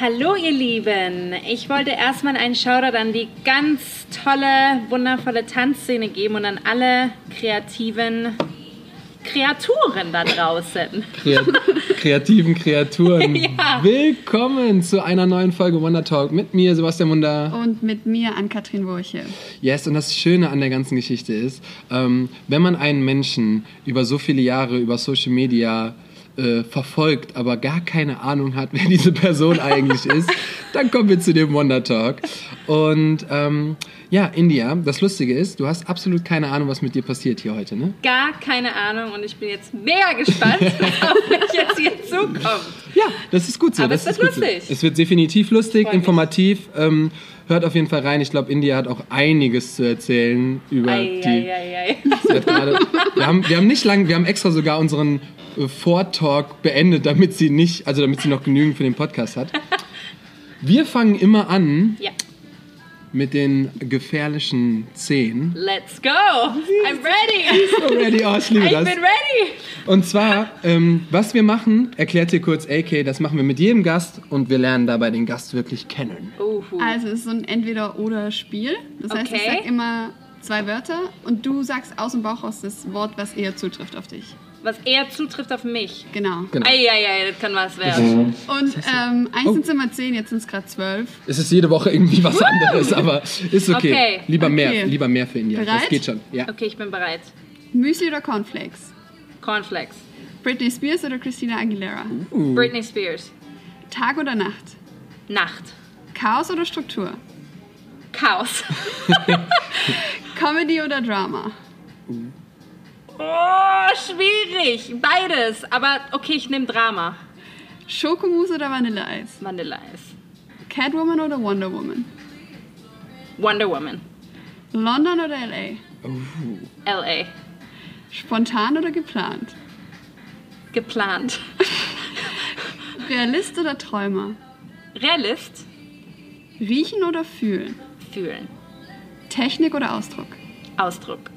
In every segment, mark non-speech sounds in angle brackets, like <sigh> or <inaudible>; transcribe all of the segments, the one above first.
Hallo ihr Lieben, ich wollte erstmal einen Shoutout an die ganz tolle, wundervolle Tanzszene geben und an alle kreativen Kreaturen da draußen. kreativen Kreaturen. <laughs> Ja. Willkommen zu einer neuen Folge Wonder Talk mit mir, Sebastian Munder. Und mit mir, Ann-Kathrin Wurche. Yes, und das Schöne an der ganzen Geschichte ist, ähm, wenn man einen Menschen über so viele Jahre über Social Media äh, verfolgt, aber gar keine Ahnung hat, wer diese Person eigentlich ist, dann kommen wir zu dem Wonder Talk. Und ähm, ja, India, das Lustige ist, du hast absolut keine Ahnung, was mit dir passiert hier heute, ne? Gar keine Ahnung und ich bin jetzt mega gespannt, <laughs> auf mich jetzt hier zukommt. Ja, das ist gut so. Aber das es ist wird gut lustig. So. Es wird definitiv lustig, informativ. Ähm, hört auf jeden Fall rein. Ich glaube, India hat auch einiges zu erzählen über Ei, die. ei, ei, gerade, wir, haben, wir haben nicht lang, wir haben extra sogar unseren äh, Vortalk beendet, damit sie nicht, also damit sie noch genügend für den Podcast hat. Wir fangen immer an Ja, mit den gefährlichen Zehn. let's go. I'm ready. <laughs> Ready, oh, ich liebe Ich das. bin ready. Und zwar, ähm, was wir machen, erklärt dir kurz AK, das machen wir mit jedem Gast und wir lernen dabei den Gast wirklich kennen. Uhu. Also es ist so ein Entweder-Oder-Spiel. Das heißt, ich Okay. sag immer zwei Wörter und du sagst aus dem Bauch raus das Wort, was eher zutrifft auf dich. Was eher zutrifft auf mich. Genau. Genau. Eieiei, das kann was werden. Und ähm, eins Oh. sind immer zehn, jetzt sind es gerade zwölf. Es ist jede Woche irgendwie was anderes, aber ist okay. Okay. Lieber mehr, Okay. lieber mehr für India. Das Bereit? geht schon. Ja. Okay, ich bin bereit. Müsli oder Cornflakes? Cornflakes. Britney Spears oder Christina Aguilera? Britney Spears. Tag oder Nacht? Nacht. Chaos oder Struktur? Chaos. <laughs> Comedy oder Drama? Oh, schwierig. Beides. Aber okay, ich nehme Drama. Schokomousse oder Vanilleeis? Vanilleeis. Catwoman oder Wonder Woman? Wonder Woman. London oder LA? L.A. Spontan oder geplant? Geplant. <laughs> Realist oder Träumer? Realist. Riechen oder fühlen? Fühlen. Technik oder Ausdruck? Ausdruck.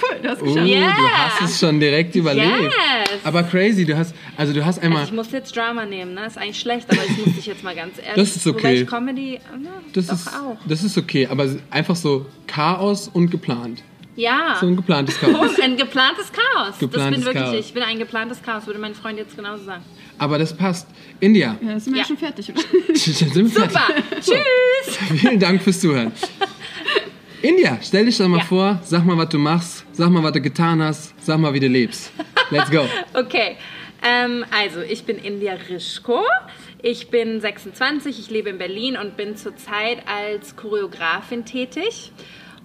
Cool, du hast Uh, geschafft. Yeah. Du hast es schon direkt überlebt. Yes. Aber crazy, du hast, also du hast einmal, Also ich muss jetzt Drama nehmen, ne? Ist eigentlich schlecht, aber ich muss dich jetzt mal ganz ehrlich. Das ist okay. Wobei ich Comedy, na, das doch ist, auch. das ist okay, aber einfach so Chaos und geplant. Ja. So ein geplantes Chaos. Oh, <laughs> ein geplantes Chaos. Geplantes das bin wirklich Chaos. ich. Bin ein geplantes Chaos, würde mein Freund jetzt genauso sagen. Aber das passt. India, Ja, sind wir Ja. schon fertig, oder? <laughs> sind wir fertig? Super. Tschüss. <laughs> Vielen Dank fürs Zuhören. India, stell dich doch mal Ja. vor, sag mal, was du machst, sag mal, was du getan hast, sag mal, wie du lebst. Let's go. <laughs> Okay. Ähm, also, ich bin India Rischko. Ich bin 26, ich lebe in Berlin und bin zurzeit als Choreografin tätig.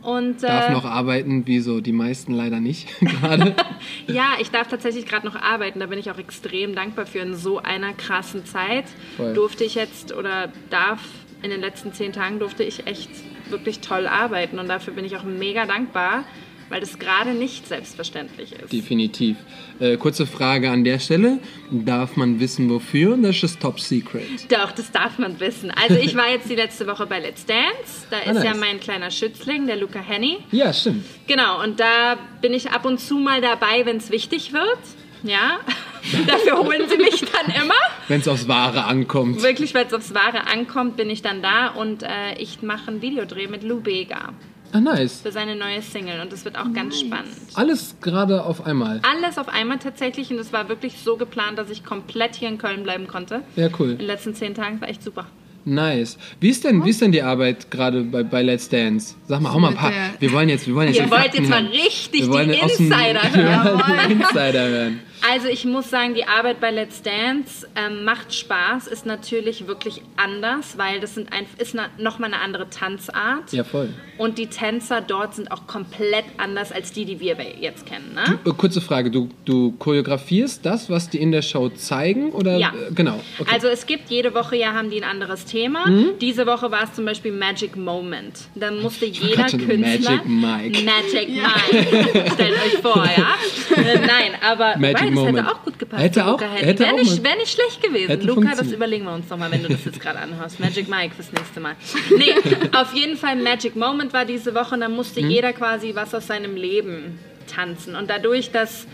Und, Darf äh, noch arbeiten, wie so die meisten leider nicht <laughs> gerade. <laughs> Ja, ich darf tatsächlich gerade noch arbeiten. Da bin ich auch extrem dankbar für. In so einer krassen Zeit Voll. durfte ich jetzt oder darf in den letzten zehn Tagen durfte ich echt wirklich toll arbeiten. Und dafür bin ich auch mega dankbar, weil das gerade nicht selbstverständlich ist. Definitiv. Äh, kurze Frage an der Stelle. Darf man wissen, wofür? Das ist Top Secret. Doch, das darf man wissen. Also ich war jetzt die letzte Woche bei Let's Dance. Da ist Ah, ja nice. mein kleiner Schützling, der Luca Henny. Ja, stimmt. Genau, und da bin ich ab und zu mal dabei, wenn es wichtig wird. Ja, <laughs> dafür holen sie mich dann immer. Wenn es aufs Wahre ankommt. Wirklich, weil es aufs Wahre ankommt, bin ich dann da und äh, ich mache einen Videodreh mit Lou Bega Ah, nice. für seine neue Single und das wird auch ganz spannend. Alles gerade auf einmal. Alles auf einmal tatsächlich und es war wirklich so geplant, dass ich komplett hier in Köln bleiben konnte. Ja, In cool. den letzten zehn Tagen war echt super. Nice. Wie ist denn, wie ist denn die Arbeit gerade bei, bei Let's Dance? Sag mal, hau mal ein paar. Wir wollen jetzt, wir wollen jetzt Ihr wollt Fakten jetzt mal hören. richtig die Insider <laughs> Wir hören. wollen die Insider hören. Also ich muss sagen, die Arbeit bei Let's Dance ähm, macht Spaß, ist natürlich wirklich anders, weil das sind ein, ist na, nochmal eine andere Tanzart. Ja, voll. Und die Tänzer dort sind auch komplett anders als die, die wir jetzt kennen. Ne? Äh, Kurze Frage, du, du choreografierst das, was die in der Show zeigen? Oder? Ja. Äh, Genau. Okay. Mhm. Also es gibt jede Woche ja haben die ein anderes Thema. Diese Woche war es zum Beispiel Magic Moment. Da musste jeder Künstler Magic Mike. Magic Mike. Stellt euch vor, ja. <laughs> Nein, aber Magic das Moment. hätte auch gut gepasst. Hätte auch- Luca hätte, wäre auch nicht, mal- wär nicht schlecht gewesen. Luca, das überlegen wir uns noch mal, wenn du das jetzt gerade anhörst. Magic Mike fürs nächste Mal. <laughs> Nee, auf jeden Fall Magic Moment war diese Woche und da musste Mhm. jeder quasi was aus seinem Leben tanzen. Und dadurch, dass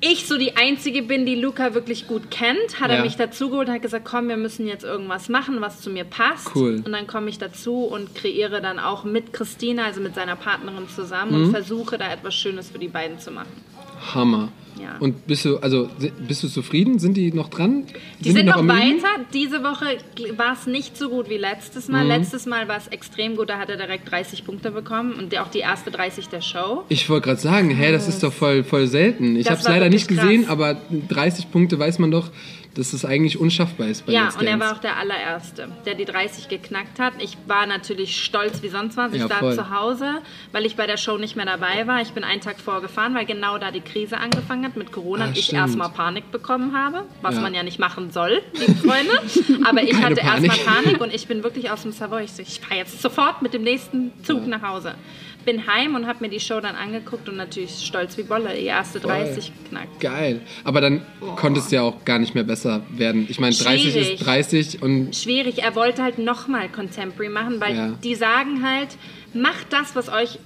ich so die Einzige bin, die Luca wirklich gut kennt, hat Ja. er mich dazugeholt und hat gesagt, komm, wir müssen jetzt irgendwas machen, was zu mir passt. Cool. Und dann komme ich dazu und kreiere dann auch mit Christina, also mit seiner Partnerin zusammen Mhm. und versuche da etwas Schönes für die beiden zu machen. Hammer. Ja. Und bist du, also bist du zufrieden? Sind die noch dran? Die sind, noch am Üben? weiter. Diese Woche war es nicht so gut wie letztes Mhm. Mal. Letztes Mal war es extrem gut, da hat er direkt 30 Punkte bekommen und auch die erste 30 der Show. Ich wollte gerade sagen, hä, das ist doch voll, voll selten. Ich habe es leider nicht gesehen, krass. aber 30 Punkte weiß man doch, dass es eigentlich unschaffbar ist bei Ja, Let's und er war auch der allererste, der die 30 geknackt hat. Ich war natürlich stolz wie sonst was. Ich Ja, war voll. zu Hause, weil ich bei der Show nicht mehr dabei war. Ich bin einen Tag vorgefahren, weil genau da die Krise angefangen hat mit Corona Ah, und ich erstmal Panik bekommen habe, was Ja. man ja nicht machen soll, liebe Freunde. Aber ich hatte erstmal Panik und ich bin wirklich aus dem Savoy. Ich, so, ich fahre jetzt sofort mit dem nächsten Zug nach Hause. Bin heim und habe mir die Show dann angeguckt und natürlich stolz wie Bolle, die erste 30 geknackt. Geil. Aber dann konntest du ja auch gar nicht mehr besser werden. Ich meine, 30 Schwierig. ist 30 und schwierig. Er wollte halt nochmal Contemporary machen, weil Ja. die sagen halt, macht das, was euch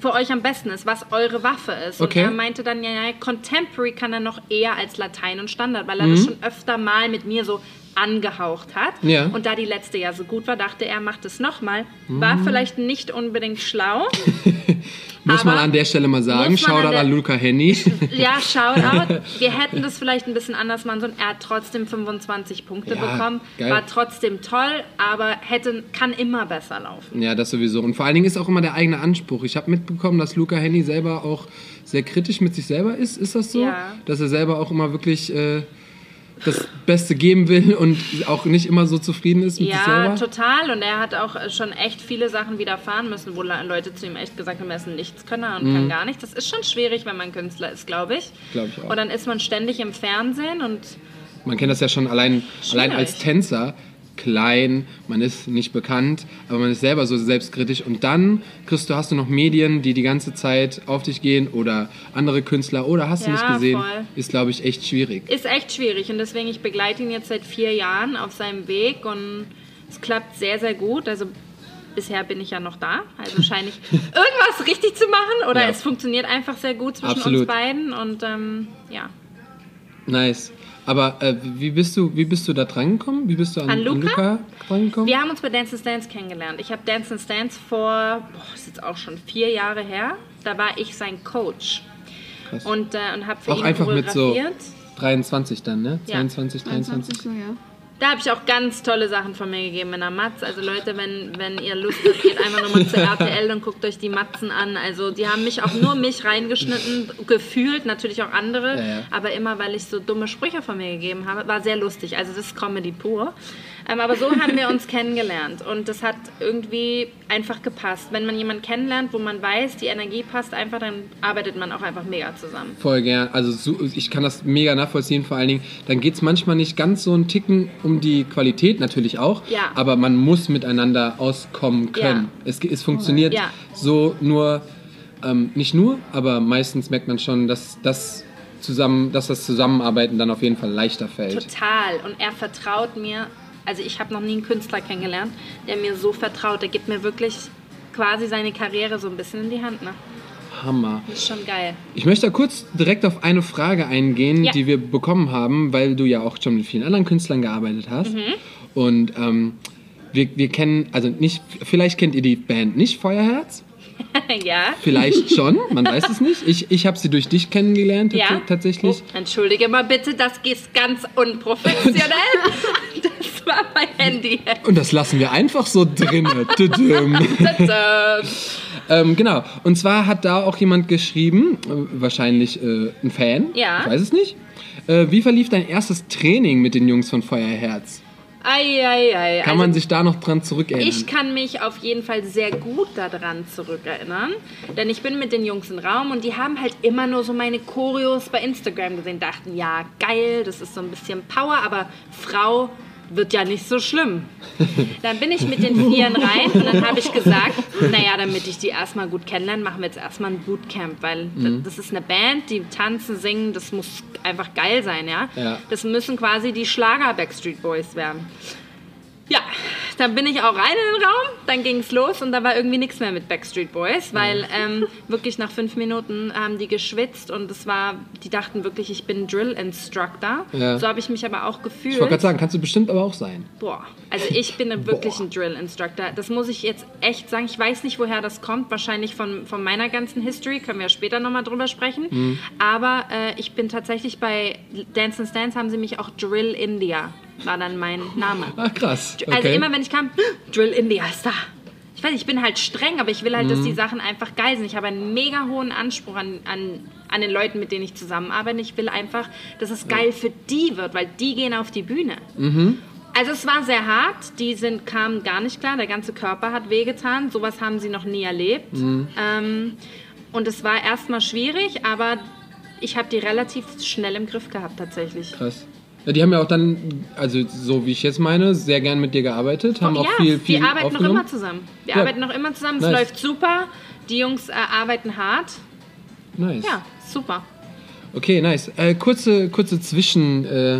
für euch am besten ist, was eure Waffe ist. Okay. Und er meinte dann, ja, ja, Contemporary kann er noch eher als Latein und Standard, weil er Mhm. das schon öfter mal mit mir so angehaucht hat. Ja. Und da die letzte ja so gut war, dachte er, macht es nochmal. War vielleicht nicht unbedingt schlau. <laughs> muss man an der Stelle mal sagen, an Shoutout der- an Luca Henny. <laughs> Ja, Shoutout. <laughs> Wir hätten das vielleicht ein bisschen anders machen sollen. Er hat trotzdem 25 Punkte Ja, bekommen. geil. War trotzdem toll, aber hätte, kann immer besser laufen. ja, das sowieso. Und vor allen Dingen ist auch immer der eigene Anspruch. Ich habe mitbekommen, dass Luca Henny selber auch sehr kritisch mit sich selber ist. Ist das so? Ja. Dass er selber auch immer wirklich äh, das Beste geben will und auch nicht immer so zufrieden ist mit sich Ja, selber? total. Und er hat auch schon echt viele Sachen widerfahren müssen, wo Le- Leute zu ihm echt gesagt haben, er ist ein Nichtskönner und kann gar nichts. Das ist schon schwierig, wenn man Künstler ist, glaube ich. Mhm. Glaub ich auch. Und dann ist man ständig im Fernsehen und Man kennt das ja schon allein, allein als. Tänzer. Klein, man ist nicht bekannt, aber man ist selber so selbstkritisch. Und dann kriegst du, hast du noch Medien, die die ganze Zeit auf dich gehen oder andere Künstler oder hast du Ja, nicht gesehen, voll. ist glaube ich echt schwierig. ist echt schwierig. Und deswegen, ich begleite ihn jetzt seit vier Jahren auf seinem Weg und es klappt sehr, sehr gut. Also bisher bin ich ja noch da. Also scheine ich <laughs> irgendwas richtig zu machen oder Ja. es funktioniert einfach sehr gut zwischen Absolut. uns beiden und ähm, ja. Nice. Aber äh, wie bist du, wie bist du da dran gekommen? Wie bist du an, An Luca? dran gekommen? Wir haben uns bei Dance and Dance kennengelernt. Ich habe Dance and Dance vor, boah, das ist jetzt auch schon vier Jahre her. Da war ich sein Coach Krass. und, äh, und habe für Auch ihn einfach mit so choreografiert. 23 dann, ne? Ja. 22, 23. 21 so, ja. Da habe ich auch ganz tolle Sachen von mir gegeben in der Matz. Also Leute, wenn, wenn ihr Lust habt, geht einfach nochmal zu RTL und guckt euch die Matzen an. Also die haben mich auch nur mich reingeschnitten, gefühlt, natürlich auch andere. Ja, ja. Aber immer, weil ich so dumme Sprüche von mir gegeben habe. War sehr lustig. Also das ist Comedy pur. Ähm, aber so haben wir uns kennengelernt. Und das hat irgendwie einfach gepasst. Wenn man jemanden kennenlernt, wo man weiß, die Energie passt einfach, dann arbeitet man auch einfach mega zusammen. Voll gern. Also so, ich kann das mega nachvollziehen. Vor allen Dingen, dann geht es manchmal nicht ganz so einen Ticken um die Qualität, natürlich auch. Ja. Aber man muss miteinander auskommen können. Ja. Es, es funktioniert Ja. so nur, ähm, nicht nur, aber meistens merkt man schon, dass das zusammen, dass das Zusammenarbeiten dann auf jeden Fall leichter fällt. Total. Und er vertraut mir. Also ich habe noch nie einen Künstler kennengelernt, der mir so vertraut. Der gibt mir wirklich quasi seine Karriere so ein bisschen in die Hand. Ne? Hammer. Das ist schon geil. Ich möchte da kurz direkt auf eine Frage eingehen, Ja. die wir bekommen haben, weil du ja auch schon mit vielen anderen Künstlern gearbeitet hast. Mhm. Und ähm, wir, wir kennen, also nicht, vielleicht kennt ihr die Band nicht, Feuerherz? <laughs> ja. Vielleicht schon, man weiß es nicht. Ich, ich habe sie durch dich kennengelernt Ja. tatsächlich. Oh, entschuldige mal bitte, das ist ganz unprofessionell. <laughs> das war mein Handy. Und das lassen wir einfach so drin. <laughs> Ähm, genau. Und zwar hat da auch jemand geschrieben, äh, wahrscheinlich äh, ein Fan, Ja. ich weiß es nicht. Äh, wie verlief dein erstes Training mit den Jungs von Feuerherz? Ei, ei, ei. Kann Also, man sich da noch dran zurückerinnern? Ich kann mich auf jeden Fall sehr gut daran zurückerinnern, denn ich bin mit den Jungs im Raum und die haben halt immer nur so meine Choreos bei Instagram gesehen, dachten, ja, geil, das ist so ein bisschen Power, aber Frau wird ja nicht so schlimm. Dann bin ich mit den Vieren rein und dann habe ich gesagt, naja, damit ich die erstmal gut kennenlerne, machen wir jetzt erstmal ein Bootcamp, weil Mhm. das ist eine Band, die tanzen, singen, das muss einfach geil sein, ja. Ja. Das müssen quasi die Schlager Backstreet Boys werden. Ja, dann bin ich auch rein in den Raum, dann ging es los und da war irgendwie nichts mehr mit Backstreet Boys, weil ähm, wirklich nach fünf Minuten haben die geschwitzt und es war, die dachten wirklich, ich bin Drill Instructor. Ja. So habe ich mich aber auch Ich wollte gefühlt. gerade sagen, kannst du bestimmt aber auch sein. Boah, also ich bin wirklich ein Drill Instructor. Das muss ich jetzt echt sagen. Ich weiß nicht, woher das kommt. Wahrscheinlich von, von meiner ganzen History. Können wir ja später nochmal drüber sprechen. Mhm. Aber äh, ich bin tatsächlich bei Dance and Dance haben sie mich auch Drill India. War dann mein Name. Ach krass. Okay. Also immer wenn ich kam, <gasps> Drill India ist da. Ich weiß, ich bin halt streng, aber ich will halt, Mhm. dass die Sachen einfach geil sind. Ich habe einen mega hohen Anspruch an, an, an den Leuten, mit denen ich zusammenarbeite. Ich will einfach, dass es geil für die wird, weil die gehen auf die Bühne. Mhm. Also es war sehr hart, die sind, kamen gar nicht klar, der ganze Körper hat wehgetan, sowas haben sie noch nie erlebt. Mhm. Ähm, und es war erstmal schwierig, aber ich habe die relativ schnell im Griff gehabt tatsächlich. Krass. Ja, die haben ja auch dann, also so wie ich jetzt meine, sehr gern mit dir gearbeitet, haben auch ja, viel, viel wir arbeiten noch immer zusammen. Wir Ja. arbeiten noch immer zusammen, es Nice. läuft super. Die Jungs äh, arbeiten hart. Nice. Ja, super. Okay, nice. Äh, kurze, kurze Zwischen, äh,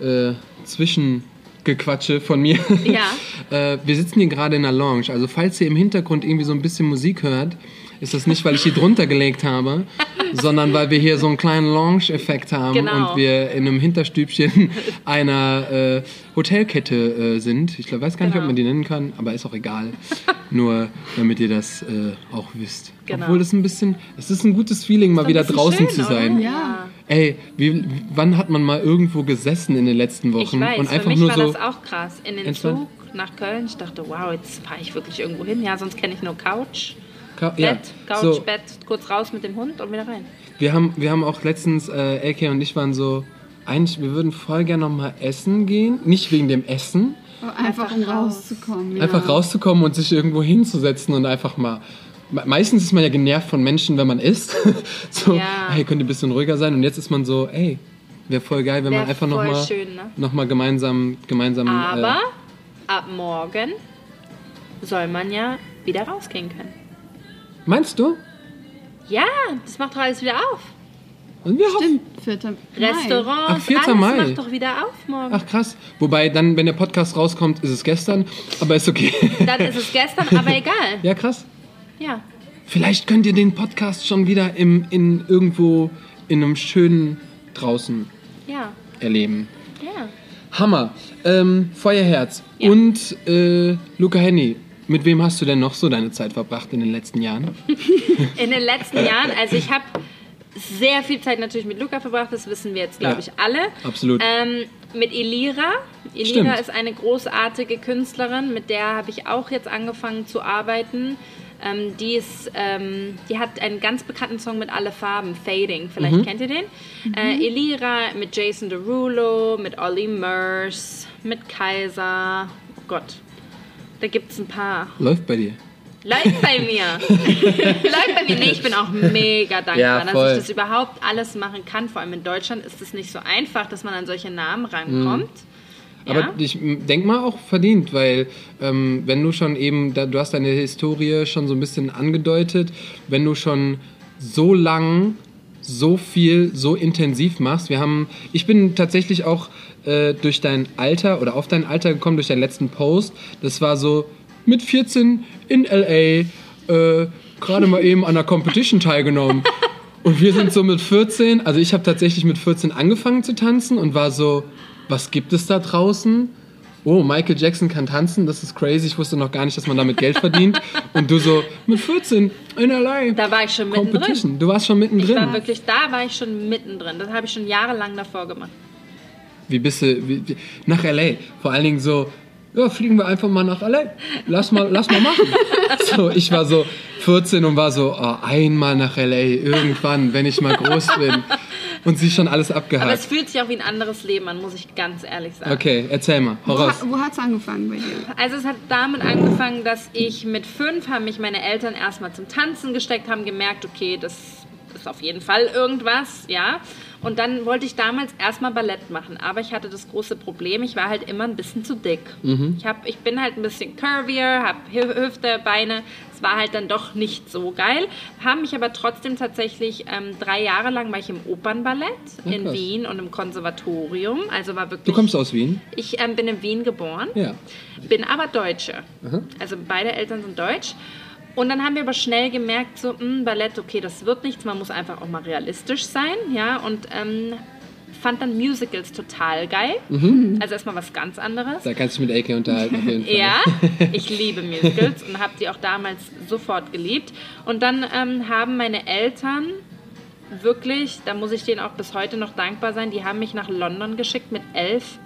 äh, Zwischengequatsche von mir. Ja. <laughs> äh, wir sitzen hier gerade in einer Lounge. Also falls ihr im Hintergrund irgendwie so ein bisschen Musik hört, ist das nicht, weil ich die drunter gelegt habe, <laughs> sondern weil wir hier so einen kleinen Lounge-Effekt haben Genau. und wir in einem Hinterstübchen <laughs> einer äh, Hotelkette äh, sind. Ich glaub, weiß gar nicht, ob Genau. man die nennen kann, aber ist auch egal. <laughs> Nur damit ihr das äh, auch wisst. Genau. Obwohl es ein bisschen, es ist ein gutes Feeling, mal wieder draußen schön, zu sein. oder? Ja. Ey, wie, wann hat man mal irgendwo gesessen in den letzten Wochen Ich weiß, und für einfach mich nur war so das auch krass. In den. Zug nach Köln, ich dachte, wow, jetzt fahre ich wirklich irgendwo hin. Ja, sonst kenne ich nur Couch, Ka- Bett, ja, Couch, so, Bett, kurz raus mit dem Hund und wieder rein. wir haben wir haben auch letztens äh, LK und ich waren so eigentlich wir würden voll gerne noch mal essen gehen, nicht wegen dem Essen, Aber einfach, Einfach um raus. rauszukommen. Ja. einfach rauszukommen und sich irgendwo hinzusetzen und einfach mal me- Meistens ist man ja genervt von Menschen, wenn man isst. <laughs> so, Ja. hey, könnt ihr ein bisschen ruhiger sein? Und jetzt ist man so, ey, wäre voll geil, wenn Wär man einfach noch voll mal, schön, ne? noch mal gemeinsam, gemeinsam. Aber Äh, ab morgen soll man ja wieder rausgehen können. Meinst du? Ja, das macht doch alles wieder auf. Und wir hoffen, Stimmt, 4. Mai. Restaurants, Ach, 4. alles Mai. macht doch wieder auf morgen. Ach krass. Wobei dann, wenn der Podcast rauskommt, ist es gestern, aber ist okay. Dann ist es gestern, aber <laughs> egal. ja, krass. Ja. Vielleicht könnt ihr den Podcast schon wieder im, in irgendwo in einem schönen draußen Ja. erleben. Ja. Hammer. Ähm, Feuerherz. Ja. Und äh, Luca Henny, mit wem hast du denn noch so deine Zeit verbracht in den letzten Jahren? <laughs> In den letzten Jahren, also ich habe sehr viel Zeit natürlich mit Luca verbracht, das wissen wir jetzt, glaube Ja, ich, alle. absolut. Ähm, mit Elira. Elira Stimmt. ist eine großartige Künstlerin, mit der habe ich auch jetzt angefangen zu arbeiten. Ähm, die, ist, ähm, die hat einen ganz bekannten Song mit alle Farben, Fading. Vielleicht Mhm. kennt ihr den. Äh, Elira mit Jason Derulo, mit Ollie Murs, mit Kaiser. Oh Gott, da gibt es ein paar. Läuft bei dir. Läuft bei mir. <laughs> Läuft bei mir. Nee, ich bin auch mega dankbar, Ja, dass ich das überhaupt alles machen kann. Vor allem in Deutschland ist es nicht so einfach, dass man an solche Namen rankommt. Aber Ja? ich denk mal auch verdient, weil ähm, wenn du schon eben, da, du hast deine Historie schon so ein bisschen angedeutet, wenn du schon so lang so viel, so intensiv machst. Wir haben, ich bin tatsächlich auch äh, durch dein Alter oder auf dein Alter gekommen, durch deinen letzten Post. Das war so mit 14 in LA, äh, gerade mal eben an einer Competition teilgenommen. <laughs> Und wir sind so mit 14, also ich habe tatsächlich mit 14 angefangen zu tanzen und war so, was gibt es da draußen? Oh, Michael Jackson kann tanzen, das ist crazy. Ich wusste noch gar nicht, dass man damit Geld verdient. Und du so, mit 14 in LA. Da war ich schon mittendrin. Du warst schon Ich war mittendrin. wirklich, da war ich schon mittendrin. Das habe ich schon jahrelang davor gemacht. Wie bist du, wie, wie, nach LA? Vor allen Dingen so, ja, fliegen wir einfach mal nach LA. Lass mal, lass mal machen. <laughs> So, ich war so 14 und war so, oh, einmal nach LA, irgendwann, wenn ich mal groß bin. Und sie schon alles Aber es abgehakt. fühlt sich auch wie ein anderes Leben an, muss ich ganz ehrlich sagen. Okay, erzähl mal, hau Wo, raus. ha, wo hat's angefangen bei dir? Also es hat damit angefangen, dass ich mit fünf haben mich meine Eltern erstmal zum Tanzen gesteckt, haben gemerkt, okay, das ist auf jeden Fall irgendwas, ja. Und dann wollte ich damals erstmal Ballett machen, aber ich hatte das große Problem, ich war halt immer ein bisschen zu dick. Ich, hab, ich bin halt ein bisschen curvier, habe Hüfte, Beine. Es war halt dann doch nicht so geil. Haben mich aber trotzdem tatsächlich ähm, drei Jahre lang war ich im Opernballett Ja, in krass. Wien und im Konservatorium. Also war wirklich. Du kommst aus Wien? Ich ähm, bin in Wien geboren, Ja. bin aber Deutsche. Aha. Also beide Eltern sind deutsch. Und dann haben wir aber schnell gemerkt, so, mh, Ballett, okay, das wird nichts, man muss einfach auch mal realistisch sein, ja, und ähm, fand dann Musicals total geil. Also erstmal was ganz anderes. Da kannst du dich mit AK unterhalten auf jeden <laughs> Fall. Ja, ich liebe Musicals und habe die auch damals sofort geliebt. Und dann ähm, haben meine Eltern wirklich, da muss ich denen auch bis heute noch dankbar sein, die haben mich nach London geschickt mit elf.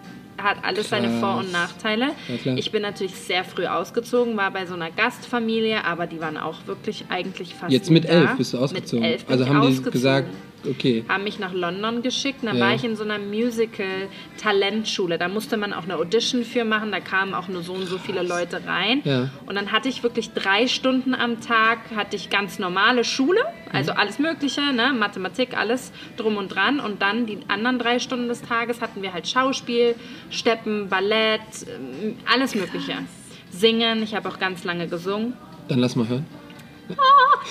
Hat alles seine Krass. Vor- und Nachteile. Ja, ich bin natürlich sehr früh ausgezogen, war bei so einer Gastfamilie, aber die waren auch wirklich eigentlich fast Jetzt mit elf da. bist du ausgezogen. Mit elf also haben die ausgezogen gesagt, okay. haben mich nach London geschickt. Und dann Ja. war ich in so einer Musical-Talentschule. Da musste man auch eine Audition für machen. Da kamen auch nur so und so viele Leute rein. Ja. Und dann hatte ich wirklich drei Stunden am Tag, hatte ich ganz normale Schule, Mhm. also alles Mögliche, ne? Mathematik, alles drum und dran. Und dann die anderen drei Stunden des Tages hatten wir halt Schauspiel, Steppen, Ballett, ähm, alles Mögliche. Singen, ich habe auch ganz lange gesungen. Dann lass mal hören.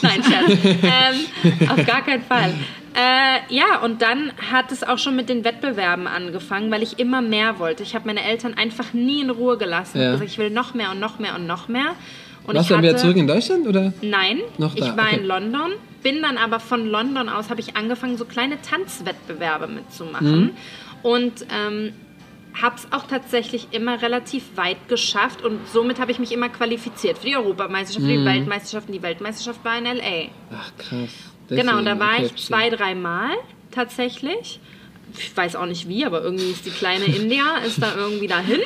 Nein, Scherz. <laughs> ähm, auf gar keinen Fall. Äh, ja, und dann hat es auch schon mit den Wettbewerben angefangen, weil ich immer mehr wollte. Ich habe meine Eltern einfach nie in Ruhe gelassen. Ich Ja. gesagt, ich will noch mehr und noch mehr und noch mehr. Und Warst ich du dann wieder zurück in Deutschland oder? Nein, Noch da, ich war okay. in London, bin dann aber von London aus, habe ich angefangen, so kleine Tanzwettbewerbe mitzumachen. Mhm. Und ähm, habe es auch tatsächlich immer relativ weit geschafft und somit habe ich mich immer qualifiziert für die Europameisterschaft, für die Mhm. Weltmeisterschaften. Die Weltmeisterschaft war in L.A. Ach krass. Genau, und da war okay, ich zwei, dreimal tatsächlich. Ich weiß auch nicht wie, aber irgendwie ist die kleine India, ist da irgendwie dahin.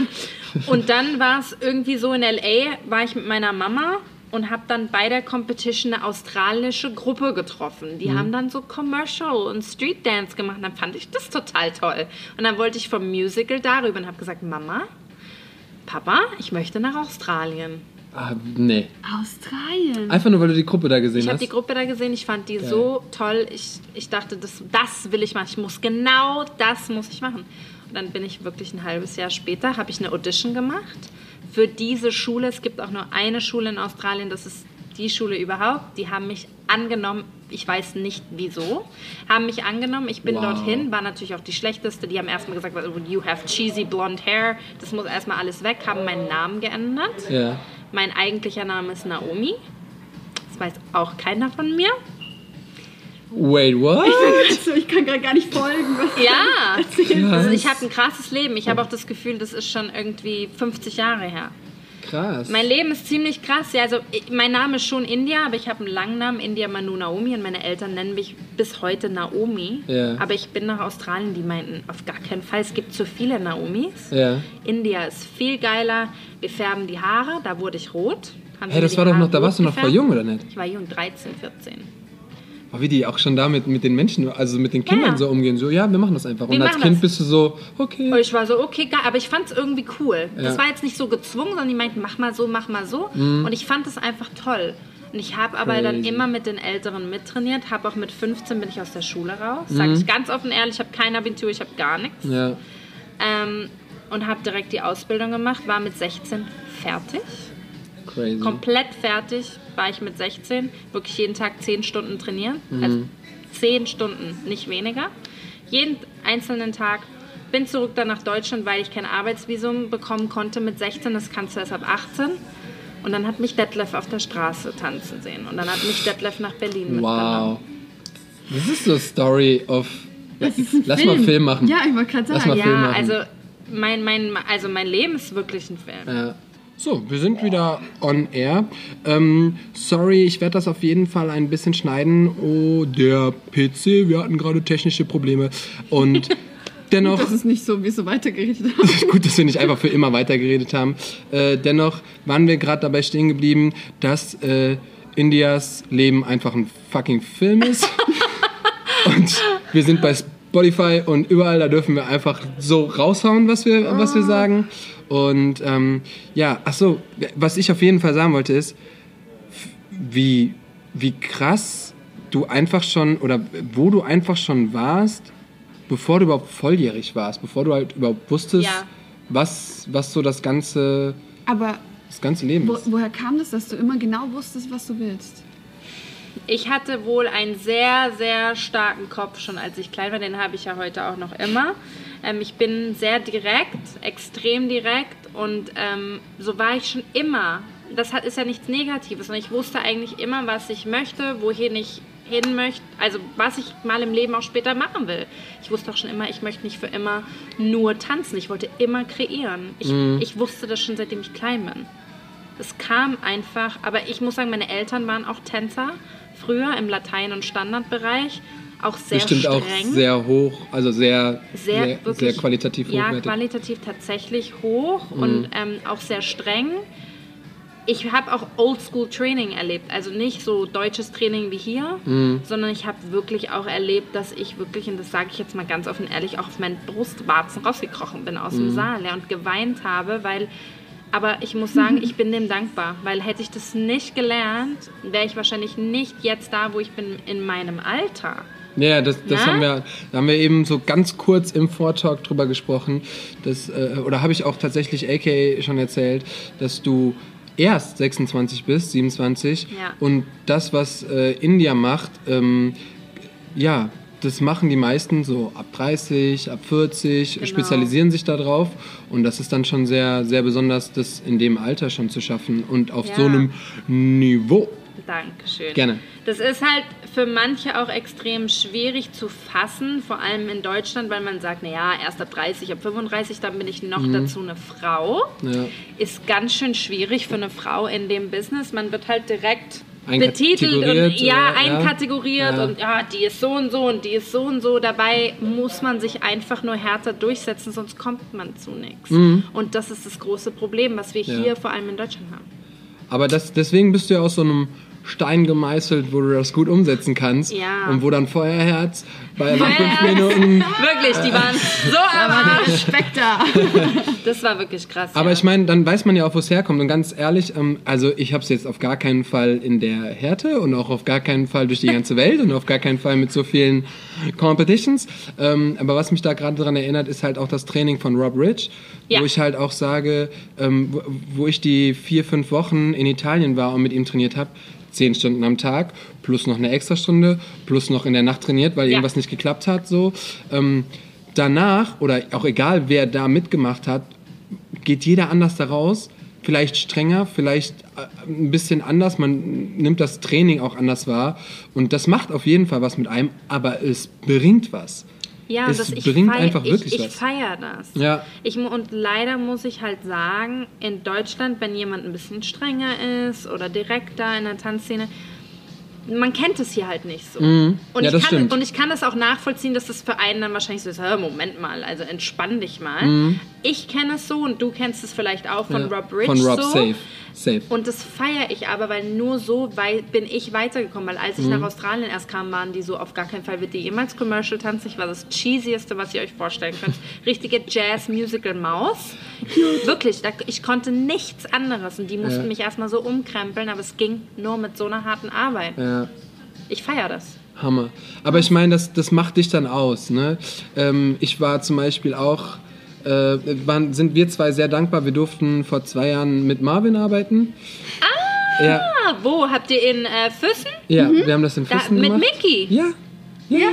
Und dann war es irgendwie so in L.A., war ich mit meiner Mama und habe dann bei der Competition eine australische Gruppe getroffen. Die haben dann so Commercial und Street Dance gemacht. Und dann fand ich das total toll. Und dann wollte ich vom Musical darüber und habe gesagt, Mama, Papa, ich möchte nach Australien. Ah, nee. Australien. Einfach nur, weil du die Gruppe da gesehen Ich habe hast. die Gruppe da gesehen, ich fand die so toll. Ich, ich dachte, das, das will ich machen. Ich muss genau das muss ich machen. Und dann bin ich wirklich ein halbes Jahr später, habe ich eine Audition gemacht für diese Schule. Es gibt auch nur eine Schule in Australien, das ist die Schule überhaupt. Die haben mich angenommen. Ich weiß nicht wieso. Haben mich angenommen. Ich bin Wow. dorthin, war natürlich auch die schlechteste. Die haben erstmal gesagt, you have cheesy blonde hair. Das muss erstmal alles weg. Haben meinen Namen geändert. ja. Mein eigentlicher Name ist Naomi. Das weiß auch keiner von mir. Wait, what? Also, ich kann gerade gar nicht folgen. Was Ja, erzählst. also ich habe ein krasses Leben. Ich habe auch das Gefühl, das ist schon irgendwie 50 Jahre her. Krass. Mein Leben ist ziemlich krass. Ja, also ich, mein Name ist schon India, aber ich habe einen langen Namen, India Manu Naomi, und meine Eltern nennen mich bis heute Naomi. Ja. Aber ich bin nach Australien, die meinten, auf gar keinen Fall, es gibt zu viele Naomis. ja. India ist viel geiler. Wir färben die Haare, da wurde ich rot. Haben Hey, das war doch noch, da warst du noch voll jung, oder nicht? Ich war jung, 13, 14. Oh, wie die auch schon damit mit den Menschen, also mit den Kindern ja. so umgehen. So, ja, wir machen das einfach. Wir Und als Kind das. bist du so, okay. Und ich war so, okay, geil, aber ich fand es irgendwie cool. Ja. Das war jetzt nicht so gezwungen, sondern die meinten, mach mal so, mach mal so. Und ich fand es einfach toll. Und ich habe aber dann Mhm. Immer mit den Älteren mittrainiert, habe auch mit 15 bin ich aus der Schule raus. Sage Mhm. ich ganz offen ehrlich, ich habe kein Abitur, ich habe gar nichts. Ja. Ähm, und habe direkt die Ausbildung gemacht, war mit 16 fertig. Crazy. Komplett fertig war ich mit 16. Wirklich jeden Tag 10 Stunden trainieren. Mhm. Also 10 Stunden, nicht weniger. Jeden einzelnen Tag. Bin zurück dann nach Deutschland, weil ich kein Arbeitsvisum bekommen konnte mit 16. Das kannst du erst ab 18. Und dann hat mich Detlef auf der Straße tanzen sehen. Und dann hat mich Detlef nach Berlin mitgenommen. Wow. Das ist so Story of. Das ist ein Lass Film. mal Film machen. Ja, ich wollte gerade Lass sagen. mal Film Ja, machen. also mein, mein, also mein Leben ist wirklich ein Film. Ja. So, wir sind wieder on air. Ähm, sorry, ich werde das auf jeden Fall ein bisschen schneiden. Oh, der PC, wir hatten gerade technische Probleme. Und <laughs> dennoch. Das ist nicht so, wie wir so weitergeredet haben. <laughs> Gut, dass wir nicht einfach für immer weitergeredet haben. Äh, dennoch waren wir gerade dabei stehen geblieben, dass äh, Indias Leben einfach ein fucking Film ist. <laughs> und wir sind bei Spotify und überall, da dürfen wir einfach so raushauen, was wir, was wir sagen. Und ähm, ja, ach so, was ich auf jeden Fall sagen wollte ist, wie, wie krass du einfach schon oder wo du einfach schon warst, bevor du überhaupt volljährig warst, bevor du halt überhaupt wusstest, Ja. was, was so das ganze, Aber das ganze Leben wo, ist. woher kam das, dass du immer genau wusstest, was du willst? Ich hatte wohl einen sehr, sehr starken Kopf schon als ich klein war. Den habe ich ja heute auch noch immer. Ähm, ich bin sehr direkt, extrem direkt und ähm, so war ich schon immer. Das hat, ist ja nichts Negatives und ich wusste eigentlich immer, was ich möchte, wohin ich hin möchte, also was ich mal im Leben auch später machen will. Ich wusste auch schon immer, ich möchte nicht für immer nur tanzen. Ich wollte immer kreieren. Ich, ich wusste das schon seitdem ich klein bin. Es kam einfach, aber ich muss sagen, meine Eltern waren auch Tänzer früher im Latein- und Standardbereich, auch sehr Bestimmt streng. auch sehr hoch, also sehr, sehr, sehr, wirklich, sehr qualitativ Ja, hochwertig. qualitativ tatsächlich hoch Mhm. und ähm, auch sehr streng. Ich habe auch Oldschool-Training erlebt, also nicht so deutsches Training wie hier, Mhm. sondern ich habe wirklich auch erlebt, dass ich wirklich, und das sage ich jetzt mal ganz offen ehrlich, auch auf meinen Brustwarzen rausgekrochen bin aus Mhm. dem Saal ja, und geweint habe, weil, aber ich muss sagen, ich bin dem dankbar, weil hätte ich das nicht gelernt, wäre ich wahrscheinlich nicht jetzt da, wo ich bin in meinem Alter. Ja, das, das Na? haben wir, da haben wir eben so ganz kurz im Vortalk drüber gesprochen. Dass, äh, oder habe ich auch tatsächlich AK schon erzählt, dass du erst 26 bist, 27 Ja. und das, was äh, India macht, ähm, ja, das machen die meisten so ab 30, ab 40, Genau. spezialisieren sich da drauf und das ist dann schon sehr, sehr besonders, das in dem Alter schon zu schaffen und auf Ja. so einem Niveau. Dankeschön. Gerne. Das ist halt für manche auch extrem schwierig zu fassen, vor allem in Deutschland, weil man sagt, naja, erst ab 30, ab 35, dann bin ich noch Mhm. dazu eine Frau. Ja. Ist ganz schön schwierig für eine Frau in dem Business. Man wird halt direkt betitelt und ja, oder? Einkategoriert Ja. und ja, die ist so und so und die ist so und so. Dabei muss man sich einfach nur härter durchsetzen, sonst kommt man zu nichts. Und das ist das große Problem, was wir Mhm. Ja. hier vor allem in Deutschland haben. Aber das, deswegen bist du ja aus so einem Stein gemeißelt, wo du das gut umsetzen kannst. Ja. Und wo dann Feuerherz bei nach fünf. Minuten. Wirklich, die waren so Aber da. <laughs> Das war wirklich krass. Aber ja. ich meine, dann weiß man ja auch, wo es herkommt. Und ganz ehrlich, ähm, also ich habe es jetzt auf gar keinen Fall in der Härte und auch auf gar keinen Fall durch die ganze <laughs> Welt und auf gar keinen Fall mit so vielen Competitions. Ähm, aber was mich da gerade daran erinnert, ist halt auch das Training von Rob Rich, Ja. wo ich halt auch sage, ähm, wo, wo ich die vier, fünf Wochen in Italien war und mit ihm trainiert habe, zehn Stunden am Tag, plus noch eine Extrastunde, plus noch in der Nacht trainiert, weil Ja. irgendwas nicht geklappt hat. So. Ähm, danach, oder auch egal, wer da mitgemacht hat, geht jeder anders da raus. Vielleicht strenger, vielleicht äh, ein bisschen anders. Man nimmt das Training auch anders wahr. Und das macht auf jeden Fall was mit einem, aber es bringt was. Ja, es das, ich bringt feier, einfach wirklich ich, ich was. feiere das. Ja. Ich, und leider muss ich halt sagen, in Deutschland, wenn jemand ein bisschen strenger ist oder direkter in der Tanzszene, man kennt es hier halt nicht so. Und, Mhm. Ja, ich kann, stimmt. und ich kann das auch nachvollziehen, dass das für einen dann wahrscheinlich so ist, "Hä, Moment mal, also entspann dich mal. Mhm. Ich kenne es so und du kennst es vielleicht auch von Ja. Rob Rich Von Rob so. Safe. Safe. Und das feiere ich aber, weil nur so bin ich weitergekommen. Weil Mhm. als ich nach Australien erst kam, waren die so, auf gar keinen Fall wird die jemals Commercial tanzen. Ich war das cheesieste, was ihr euch vorstellen könnt. Richtige Jazz-Musical-Maus. Wirklich, da, ich konnte nichts anderes. Und die mussten Ja. mich erstmal so umkrempeln, aber es ging nur mit so einer harten Arbeit. ja. Ich feiere das. Hammer. Aber ich meine, das, das macht dich dann aus. Ne? Ähm, ich war zum Beispiel auch, äh, waren, sind wir zwei sehr dankbar. Wir durften vor zwei Jahren mit Marvin arbeiten. Ah! Ja, wo? Habt ihr in äh, Füssen? ja wir haben das in Da, Füssen mit gemacht. Mickey? Ja, ja.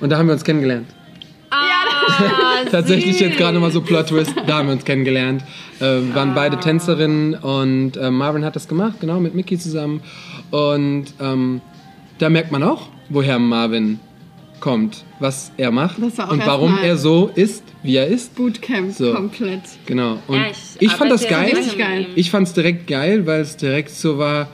Und da haben wir uns kennengelernt. Ah, <laughs> Tatsächlich jetzt gerade mal so Plot Twist, da haben wir uns kennengelernt. Äh, waren beide Tänzerinnen und äh, Marvin hat das gemacht, genau, mit Mickey zusammen. Und ähm, da merkt man auch, woher Marvin kommt, was er macht Das und warum er so ist, wie er ist. Bootcamp So. komplett. Genau. Und Ja, ich, fand das geil. geil. Ich fand es direkt geil, weil es direkt so war.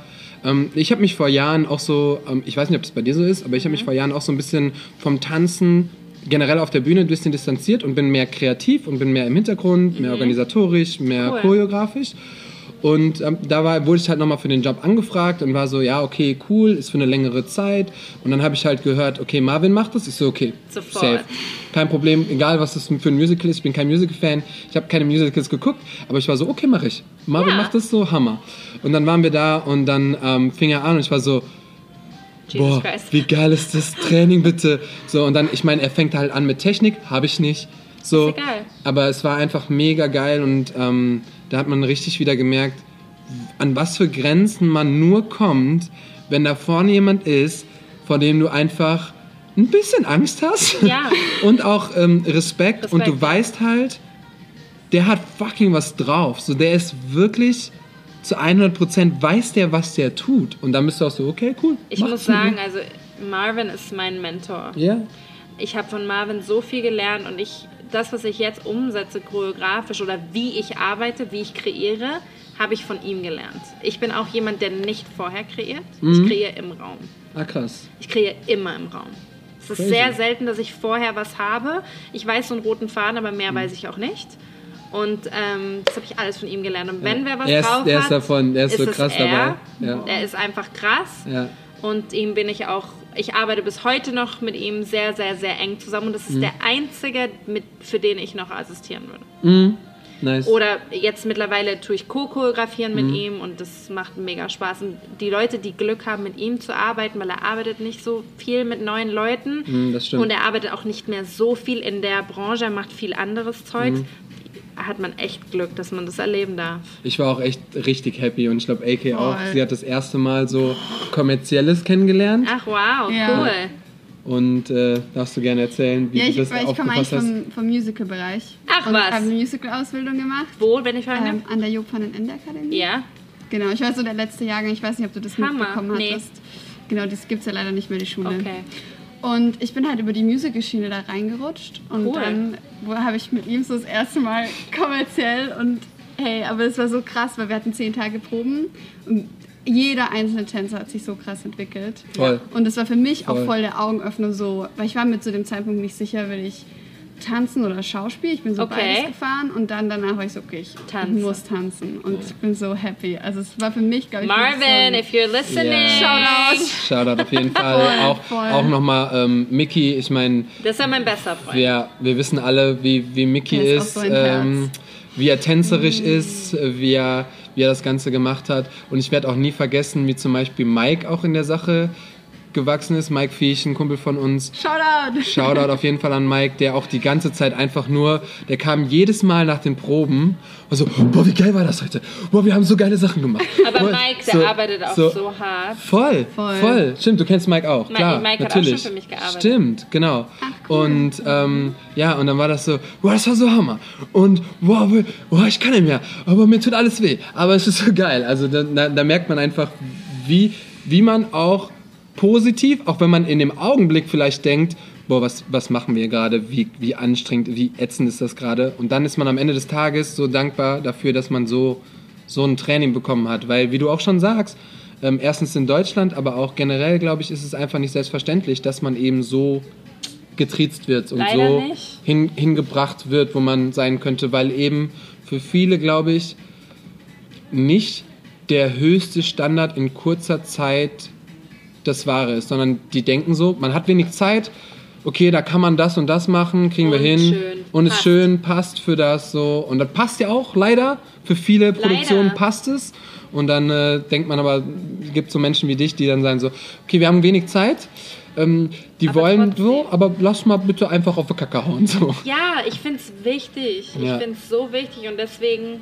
Ähm, ich habe mich vor Jahren auch so, ähm, ich weiß nicht, ob es bei dir so ist, aber ich habe Mhm. mich vor Jahren auch so ein bisschen vom Tanzen generell auf der Bühne ein bisschen distanziert und bin mehr kreativ und bin mehr im Hintergrund, mehr organisatorisch, mehr Mhm. Cool. choreografisch. Und ähm, da war, wurde ich halt nochmal für den Job angefragt und war so, ja, okay, cool, ist für eine längere Zeit. Und dann habe ich halt gehört, okay, Marvin macht das. Ich so, okay, Sofort. safe. Kein Problem, egal was das für ein Musical ist. Ich bin kein Musical-Fan. Ich habe keine Musicals geguckt, aber ich war so, okay, mache ich. Marvin Ja. macht das so, Hammer. Und dann waren wir da und dann ähm, fing er an und ich war so, Jesus boah, Christ. wie geil ist das Training bitte? So, und dann, ich meine, er fängt halt an mit Technik, habe ich nicht. So, Ist egal. aber es war einfach mega geil und ähm, da hat man richtig wieder gemerkt, an was für Grenzen man nur kommt, wenn da vorne jemand ist, vor dem du einfach ein bisschen Angst hast Ja. <laughs> und auch ähm, Respekt, und Respekt, du ja. weißt halt, der hat fucking was drauf. So, der ist wirklich zu 100% weiß der, was der tut. Und dann bist du auch so, okay, cool. Ich muss sagen, also Marvin ist mein Mentor. Ja, Ich habe von Marvin so viel gelernt und ich, das, was ich jetzt umsetze, choreografisch oder wie ich arbeite, wie ich kreiere, habe ich von ihm gelernt. Ich bin auch jemand, der nicht vorher kreiert. Mhm. Ich kreiere im Raum. ah krass. Ich kreiere immer im Raum. Es ist Crazy. sehr selten, dass ich vorher was habe. Ich weiß so einen roten Faden, aber Mhm. mehr weiß ich auch nicht. Und ähm, das habe ich alles von ihm gelernt. Und wenn wer was Er ist- drauf der ist hat, davon- der ist so es krass er. dabei. Ja. Er ist einfach krass. Ja. Und ihm bin ich auch, ich arbeite bis heute noch mit ihm sehr, sehr, sehr eng zusammen. Und das Mhm. ist der einzige, mit, für den ich noch assistieren würde. Mhm. Nice. Oder jetzt mittlerweile tue ich Co-Choreografieren Mhm. mit ihm und das macht mega Spaß. Und die Leute, die Glück haben, mit ihm zu arbeiten, weil er arbeitet nicht so viel mit neuen Leuten Mhm, das stimmt. und er arbeitet auch nicht mehr so viel in der Branche, er macht viel anderes Zeugs. Mhm. Hat man echt Glück, dass man das erleben darf. Ich war auch echt richtig happy und ich glaube AK auch. Voll. Sie hat das erste Mal so kommerzielles kennengelernt. Ach wow, Ja. cool. Und äh, darfst du gerne erzählen, wie Ja, du ich, das weil ich komme eigentlich vom, vom Musical-Bereich. Ach, und was? habe eine Musical-Ausbildung gemacht. Wo, wenn ich fragen Ähm, an der den Ende Akademie. Ja. Genau, ich war so der letzte Jahrgang. Ich weiß nicht, ob du das Hammer. mitbekommen Nee. hattest. Genau, das gibt es ja leider nicht mehr, die Schule. Okay. Und ich bin halt über die Musical-Schiene da reingerutscht. Und Cool. dann habe ich mit ihm so das erste Mal kommerziell und hey, aber es war so krass, weil wir hatten zehn Tage Proben und jeder einzelne Tänzer hat sich so krass entwickelt. Voll. Und das war für mich Voll. auch voll der Augenöffner so, weil ich war mir zu dem Zeitpunkt nicht sicher, will ich tanzen oder Schauspiel. Ich bin so Okay. beides gefahren und dann danach war ich so, okay, ich Tanzen. muss tanzen und ich bin so happy. Also es war für mich, glaube ich, Marvin, if you're listening. Ja. Shoutout. Shoutout auf jeden <laughs> Fall. Voll, auch voll. auch nochmal ähm, Mickey, ich meine, Das ist ja mein bester Freund. wir, wir wissen alle, wie, wie Mickey Er ist ist, auch so ähm, wie er tänzerisch ist, äh, wie er, wie er das Ganze gemacht hat. Und ich werde auch nie vergessen, wie zum Beispiel Mike auch in der Sache gewachsen ist. Mike Viech, ein Kumpel von uns, so, Shoutout. Shoutout auf jeden Fall an Mike, der auch die ganze Zeit einfach nur, der kam jedes Mal nach den Proben und so, boah, wie geil war das heute? Boah, wir haben so geile Sachen gemacht. Aber Boah, Mike, der arbeitet auch so hart. Voll, voll, Voll. Stimmt, du kennst Mike auch, Mike- klar, Mike hat auch natürlich. schon für mich gearbeitet. Stimmt, genau. Ach, cool. Und ähm, ja, und dann war das so, boah, das war so Hammer. Und wow, boah, ich kann nicht mehr, aber mir tut alles weh. Aber es ist so geil. Also da, da, da merkt man einfach, wie, wie man auch positiv, auch wenn man in dem Augenblick vielleicht denkt, boah, was, was machen wir gerade, wie, wie anstrengend, wie ätzend ist das gerade. Und dann ist man am Ende des Tages so dankbar dafür, dass man so, so ein Training bekommen hat. Weil, wie du auch schon sagst, ähm, erstens in Deutschland, aber auch generell, glaube ich, ist es einfach nicht selbstverständlich, dass man eben so getriezt wird und Leider so hin, hingebracht wird, wo man sein könnte, weil eben für viele, glaube ich, nicht der höchste Standard in kurzer Zeit das Wahre ist, sondern die denken so, man hat wenig Zeit, okay, da kann man das und das machen, kriegen wir Und hin schön, und ist passt. schön, passt für das so und das passt ja auch leider, für viele Produktionen passt es und dann äh, denkt man aber, es gibt so Menschen wie dich, die dann sagen so, okay, wir haben wenig Zeit, ähm, die Aber wollen trotzdem. so, aber lass mal bitte einfach auf die Kacke hauen so. Ja, ich finde es wichtig. Ja. Ich finde es so wichtig und deswegen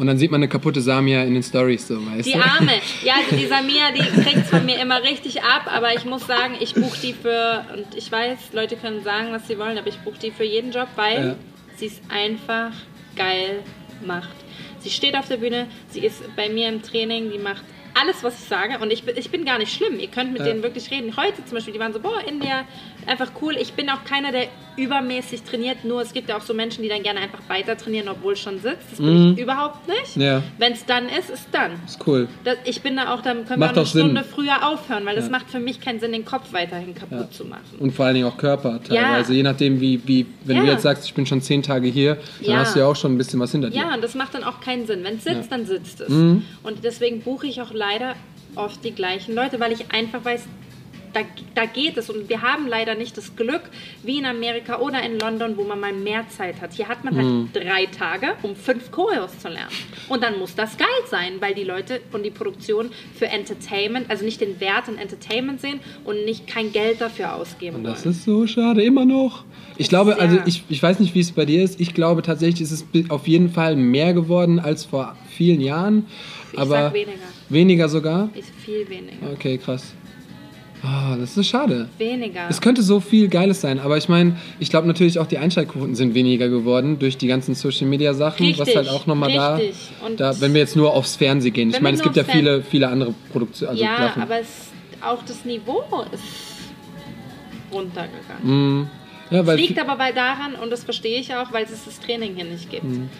Und dann sieht man eine kaputte Samia in den Stories so, weißt die? Arme. Ja, also die <laughs> Samia, die kriegt von mir immer richtig ab, aber ich muss sagen, ich buche die für, und ich weiß, Leute können sagen, was sie wollen, aber ich buche die für jeden Job, weil Ja. sie es einfach geil macht. Sie steht auf der Bühne, sie ist bei mir im Training, die macht alles, was ich sage und ich bin, ich bin gar nicht schlimm. Ihr könnt mit Ja. denen wirklich reden. Heute zum Beispiel, die waren so, boah, India, einfach cool. Ich bin auch keiner, der übermäßig trainiert, nur es gibt ja auch so Menschen, die dann gerne einfach weiter trainieren, obwohl es schon sitzt. Das bin ich überhaupt nicht. Mhm. Ja. Wenn es dann ist, ist dann. Ist cool. Das, ich bin da auch, dann können Macht wir auch eine auch Sinn. Stunde früher aufhören, weil das Ja. macht für mich keinen Sinn, den Kopf weiterhin kaputt zu machen. Und vor allen Dingen auch Körper teilweise. Je nachdem, wie, wie wenn du jetzt sagst, ich bin schon zehn Tage hier, dann hast du ja auch schon ein bisschen was hinter dir. Ja, und das macht dann auch keinen Sinn. Wenn es sitzt, dann sitzt es. Mhm. Und deswegen buche ich auch leider oft die gleichen Leute, weil ich einfach weiß, da, da geht es. Und wir haben leider nicht das Glück, wie in Amerika oder in London, wo man mal mehr Zeit hat. Hier hat man halt Mhm. drei Tage, um fünf Choreos zu lernen. Und dann muss das geil sein, weil die Leute und die Produktion für Entertainment, also nicht den Wert in Entertainment sehen und nicht kein Geld dafür ausgeben Und wollen. das ist so schade, immer noch. Ich glaube, also ich, ich weiß nicht, wie es bei dir ist. Ich glaube tatsächlich ist es auf jeden Fall mehr geworden als vor vielen Jahren. Ich aber sag weniger. Weniger sogar? Ist viel weniger. Okay, krass. Ah, das ist schade. Weniger. Es könnte so viel Geiles sein, aber ich meine, ich glaube natürlich auch die Einschaltquoten sind weniger geworden durch die ganzen Social Media Sachen, was Richtig, halt auch nochmal da. Und da, wenn wir jetzt nur aufs Fernsehen gehen. Ich meine, es gibt ja viele, viele andere Produktionen. Also ja, Sachen. aber es, auch das Niveau ist runtergegangen. Mm, ja, Es liegt aber bei daran, und das verstehe ich auch, weil es das Training hier nicht gibt. Mhm.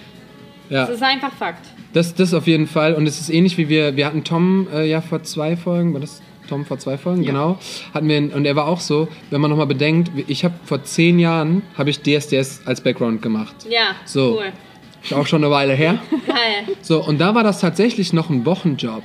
ja. Das ist einfach Fakt. Das, das auf jeden Fall. Und es ist ähnlich wie wir, wir hatten Tom äh, ja vor zwei Folgen, war das Tom vor zwei Folgen, genau. Hatten wir, und er war auch so, wenn man nochmal bedenkt, ich habe vor zehn Jahren, habe ich DSDS als Background gemacht. Ja, So. cool. Ist auch schon eine Weile her. <laughs> Geil. So, und da war das tatsächlich noch ein Wochenjob.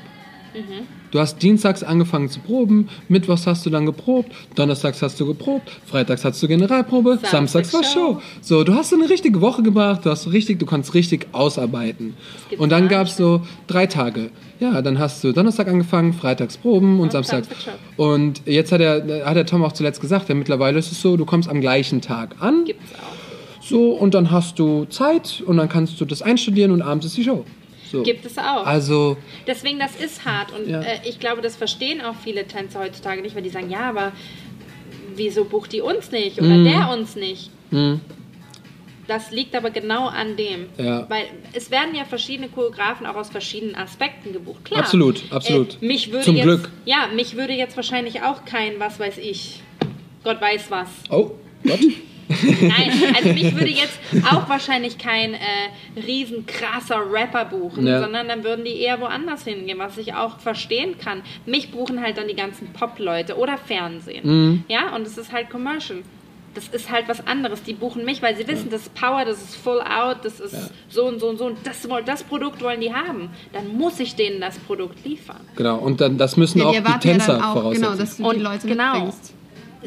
Du hast dienstags angefangen zu proben, mittwochs hast du dann geprobt, donnerstags hast du geprobt, freitags hast du Generalprobe, Samstags samstags war Show. So, du hast so eine richtige Woche gemacht, du hast richtig, du kannst richtig ausarbeiten. Und dann gab es so drei Tage. Ja, dann hast du Donnerstag angefangen, freitags proben und, Und Samstag. Samstag Und jetzt hat er, hat der Tom auch zuletzt gesagt, ja, mittlerweile ist es so, du kommst am gleichen Tag an, Gibt's auch. so, und dann hast du Zeit und dann kannst du das einstudieren und abends ist die Show. So. Gibt es auch. Also, Deswegen, das ist hart. Und Ja. äh, ich glaube, das verstehen auch viele Tänzer heutzutage nicht, weil die sagen, ja, aber wieso bucht die uns nicht oder Mhm. der uns nicht? mh, Das liegt aber genau an dem. Ja. Weil es werden ja verschiedene Choreografen auch aus verschiedenen Aspekten gebucht. Klar. Absolut, absolut. Äh, mich würde Zum jetzt, Glück. Ja, mich würde jetzt wahrscheinlich auch kein, was weiß ich, Gott weiß was. oh, Gott. <laughs> Nein, also mich würde jetzt auch wahrscheinlich kein äh, riesen krasser Rapper buchen, Ja. sondern dann würden die eher woanders hingehen, was ich auch verstehen kann. Mich buchen halt dann die ganzen Pop-Leute oder Fernsehen. Mhm. Ja, und es ist halt Commercial. Das ist halt was anderes. Die buchen mich, weil sie wissen, das ist Power, das ist Full Out, das ist Ja. so und so und so. Und das, das Produkt wollen die haben. Dann muss ich denen das Produkt liefern. Genau, und dann, das müssen Ja, auch die die erwarten ja Tänzer dann auch, voraussetzen. genau, dass du Und die Leute genau. mitbringst.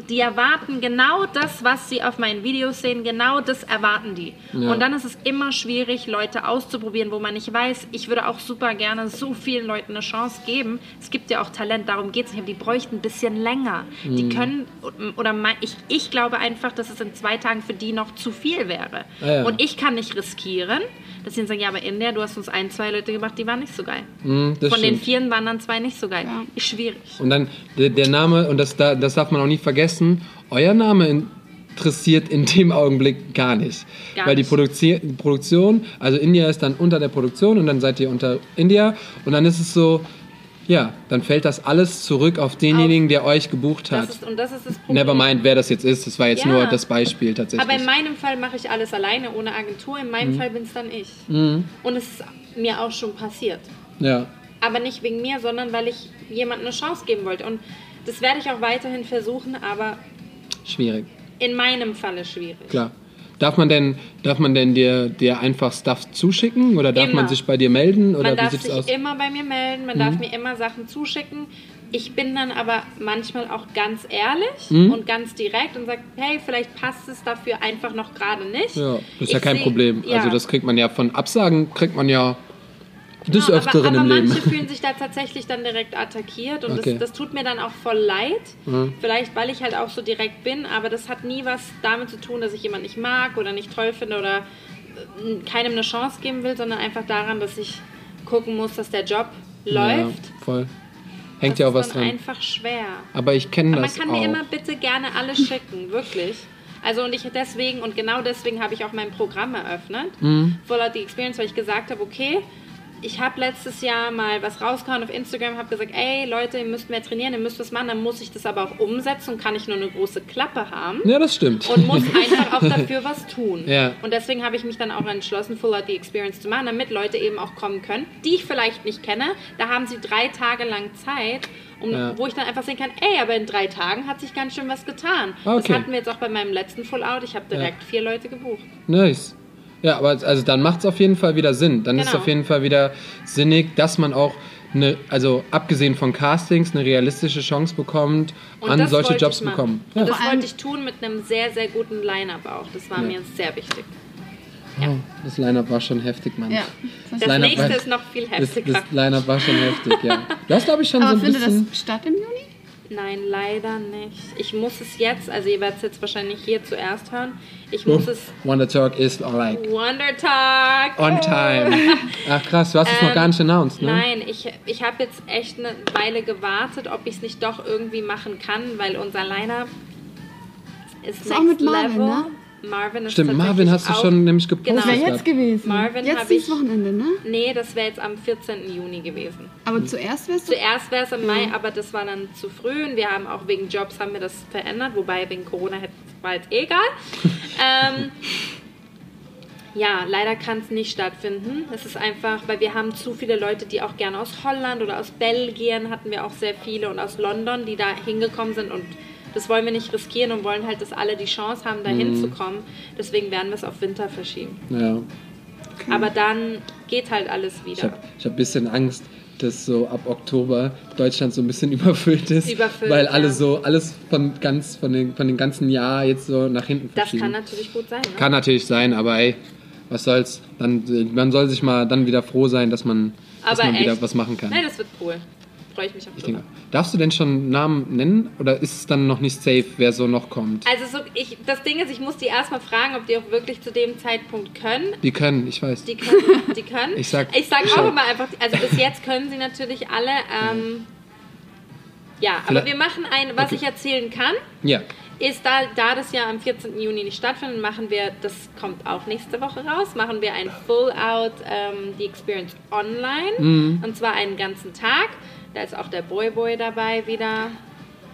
Die erwarten genau das, was sie auf meinen Videos sehen, genau das erwarten die. Ja. Und dann ist es immer schwierig, Leute auszuprobieren, wo man nicht weiß. Ich würde auch super gerne so vielen Leuten eine Chance geben. Es gibt ja auch Talent, darum geht es nicht, aber die bräuchten ein bisschen länger. Die Mhm. können, oder mein- ich, ich glaube einfach, dass es in zwei Tagen für die noch zu viel wäre. Ah ja. Und ich kann nicht riskieren, dass sie dann sagen, ja, aber in der, du hast uns ein, zwei Leute gemacht, die waren nicht so geil. Mhm, Von den stimmt. vieren waren dann zwei nicht so geil. Ja. Ist schwierig. Und dann der, der Name, und das, da- das darf man auch nie vergessen, euer Name interessiert in dem Augenblick gar nicht. Gar Weil die. Produzi Produktion, also India ist dann unter der Produktion und dann seid ihr unter India und dann ist es so, ja, dann fällt das alles zurück auf denjenigen, der euch gebucht hat. Das ist, und das ist das Problem. Never mind, wer das jetzt ist, das war jetzt Ja. nur das Beispiel tatsächlich. Aber in meinem Fall mache ich alles alleine, ohne Agentur. In Mhm. meinem Fall bin es dann ich. Und es ist mir auch schon passiert. ja, Aber nicht wegen mir, sondern weil ich jemandem eine Chance geben wollte. Und das werde ich auch weiterhin versuchen, aber schwierig. in meinem Falle schwierig. Klar. Darf man denn, darf man denn dir, dir einfach Stuff zuschicken oder darf man Immer. sich bei dir melden oder Man wie darf sich aus? immer bei mir melden, man Mhm. darf mir immer Sachen zuschicken. Ich bin dann aber manchmal auch ganz ehrlich Mhm. und ganz direkt und sage, hey, vielleicht passt es dafür einfach noch gerade nicht. Ja, das ist ja Ich kein seh- Problem. ja. Also das kriegt man ja von Absagen kriegt man ja des Genau, Öfteren aber, aber im Leben. manche fühlen sich da tatsächlich dann direkt attackiert und Okay. das, das tut mir dann auch voll leid. Mhm. Vielleicht, weil ich halt auch so direkt bin, aber das hat nie was damit zu tun, dass ich jemanden nicht mag oder nicht toll finde oder äh, keinem eine Chance geben will, sondern einfach daran, dass ich gucken muss, dass der Job läuft. Ja, voll. Hängt das ja auch ist was dran. einfach schwer. Aber ich kenne Aber man das kann auch. mir immer bitte gerne alles schicken, wirklich. Also und ich deswegen und genau deswegen habe ich auch mein Programm eröffnet, Mhm. Full Out the Experience, weil ich gesagt habe, okay, ich habe letztes Jahr mal was rausgehauen auf Instagram, habe gesagt, ey Leute, ihr müsst mehr trainieren, ihr müsst was machen, dann muss ich das aber auch umsetzen und kann ich nur eine große Klappe haben Ja, das stimmt. und muss einfach auch dafür was tun. <laughs> Ja. Und deswegen habe ich mich dann auch entschlossen, Full Out the Experience zu machen, damit Leute eben auch kommen können, die ich vielleicht nicht kenne. Da haben sie drei Tage lang Zeit, um, Ja. wo ich dann einfach sehen kann, ey, aber in drei Tagen hat sich ganz schön was getan. Okay. Das hatten wir jetzt auch bei meinem letzten Full Out. Ich habe direkt vier Leute gebucht. Nice. Ja, aber also dann macht es auf jeden Fall wieder Sinn. Dann ist es Genau. auf jeden Fall wieder sinnig, dass man auch eine, also abgesehen von Castings, eine realistische Chance bekommt, Und an das solche Jobs bekommen. Und Ja. das wollte ich tun mit einem sehr, sehr guten Line-Up auch. Das war Ja. mir sehr wichtig. Oh, das Line-Up war schon heftig, Mann. Ja. Das Line-up nächste war- ist noch viel Das, heftiger. das Line-Up war schon heftig, ja. Du hast, glaube ich, schon Aber so ein findet bisschen... das statt im Juni? Nein, leider nicht. Ich muss es jetzt, also ihr werdet es jetzt wahrscheinlich hier zuerst hören. Ich muss es Wonder Talk ist like Wonder Talk. on time. <laughs> Ach krass, du hast es noch Ähm, gar nicht announced, ne? Nein, ich, ich habe jetzt echt eine Weile gewartet, ob ich es nicht doch irgendwie machen kann, weil unser Line-Up ist, Ist auch mit Marvin, Level. ne? Marvin ist Stimmt, Marvin hast du auch, schon nämlich gepostet. Genau. Das wäre jetzt gewesen. Marvin jetzt dieses Wochenende, ne? Nee, das wäre jetzt am 14. Juni gewesen. Aber zuerst wärst du. Zuerst wäre es im Mai, aber das war dann zu früh und wir haben auch wegen Jobs haben wir das verändert, wobei wegen Corona hätte- war jetzt eh egal. <laughs> ähm, ja, leider kann es nicht stattfinden. Es ist einfach, weil wir haben zu viele Leute, die auch gerne aus Holland oder aus Belgien hatten wir auch sehr viele und aus London, die da hingekommen sind und das wollen wir nicht riskieren und wollen halt, dass alle die Chance haben, da hinzukommen. Deswegen werden wir es auf Winter verschieben. Ja. Aber dann geht halt alles Ich wieder. habe ich hab ein bisschen Angst, dass so ab Oktober Deutschland so ein bisschen <laughs> überfüllt ist. Überfüllt, weil alle ja. so, alles von ganz, von den, von den ganzen Jahr jetzt so nach hinten Das verschieben. kann natürlich gut sein. Ne? Kann natürlich sein, aber ey, was soll's. Dann, man soll sich mal dann wieder froh sein, dass man, dass man wieder was machen kann. Nein, das wird cool. Freue ich mich auf Ich drüber. denke, darfst du denn schon Namen nennen oder ist es dann noch nicht safe, wer so noch kommt? Also so, ich, das Ding ist, ich muss die erstmal fragen, ob die auch wirklich zu dem Zeitpunkt können. Die können, ich weiß. Die können, die können. <laughs> Ich sag- ich sag auch immer einfach, also bis jetzt können sie natürlich alle. Ähm, ja, aber Vielleicht- wir machen ein, was Okay. ich erzählen kann, Ja, ist da, da das ja am 14. Juni nicht stattfindet, machen wir, das kommt auch nächste Woche raus, machen wir ein Full-Out, ähm, die Experience online. Mhm. Und zwar einen ganzen Tag. Da ist auch der Boy Boy dabei wieder.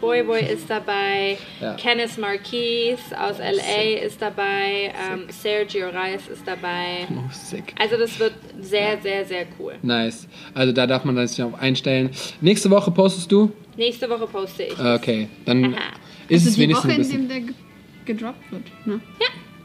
Boy Boy ist dabei, Ja. Kenneth Marquis aus LA ist dabei, ähm, Sergio Reis ist dabei. oh, sick. Also das wird sehr, sehr, sehr cool. Nice. Also da darf man sich auch einstellen. Nächste Woche postest du? Nächste Woche poste ich. Okay, dann Aha. ist also es die wenigstens Woche, ein in bisschen. dem der ge gedroppt wird. Ne?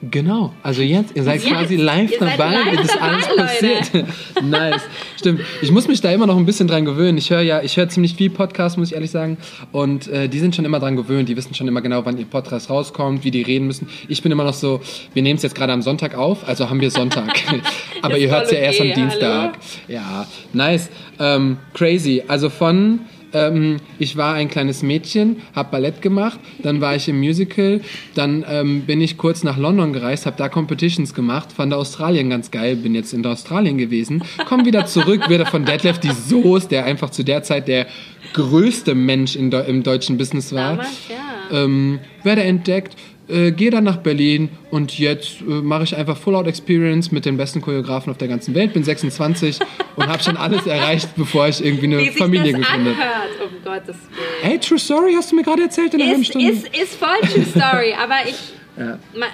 Genau, also jetzt, ihr seid Jetzt. quasi live Ihr dabei, live wie das alles passiert. <laughs> nice. Stimmt. Ich muss mich da immer noch ein bisschen dran gewöhnen. Ich höre ja, ich höre ziemlich viel Podcast, muss ich ehrlich sagen. Und äh, die sind schon immer dran gewöhnt. Die wissen schon immer genau, wann ihr Podcast rauskommt, wie die reden müssen. Ich bin immer noch so, wir nehmen es jetzt gerade am Sonntag auf, also haben wir Sonntag. <laughs> <laughs> Aber ihr hört es ja voll erst am okay, Dienstag. Ja, nice. Ähm, crazy. Also von ähm, ich war ein kleines Mädchen, habe Ballett gemacht, dann war ich im Musical, dann ähm, bin ich kurz nach London gereist, habe da Competitions gemacht, fand Australien ganz geil, bin jetzt in Australien gewesen, komm wieder zurück, wieder von Detlef die Soos, der einfach zu der Zeit der größte Mensch in, im deutschen Business war. Damals, ja. Ähm, werde entdeckt, äh, gehe dann nach Berlin und jetzt äh, mache ich einfach Full Out Experience mit den besten Choreografen auf der ganzen Welt. Bin 26 <laughs> und habe schon alles erreicht, bevor ich irgendwie eine Wie sich Familie das gegründet habe. um Gottes Willen. Hey, True Story, hast du mir gerade erzählt in halben Ist, Stunde? ist, ist voll True Story, <laughs> aber ich. Ja. Ma,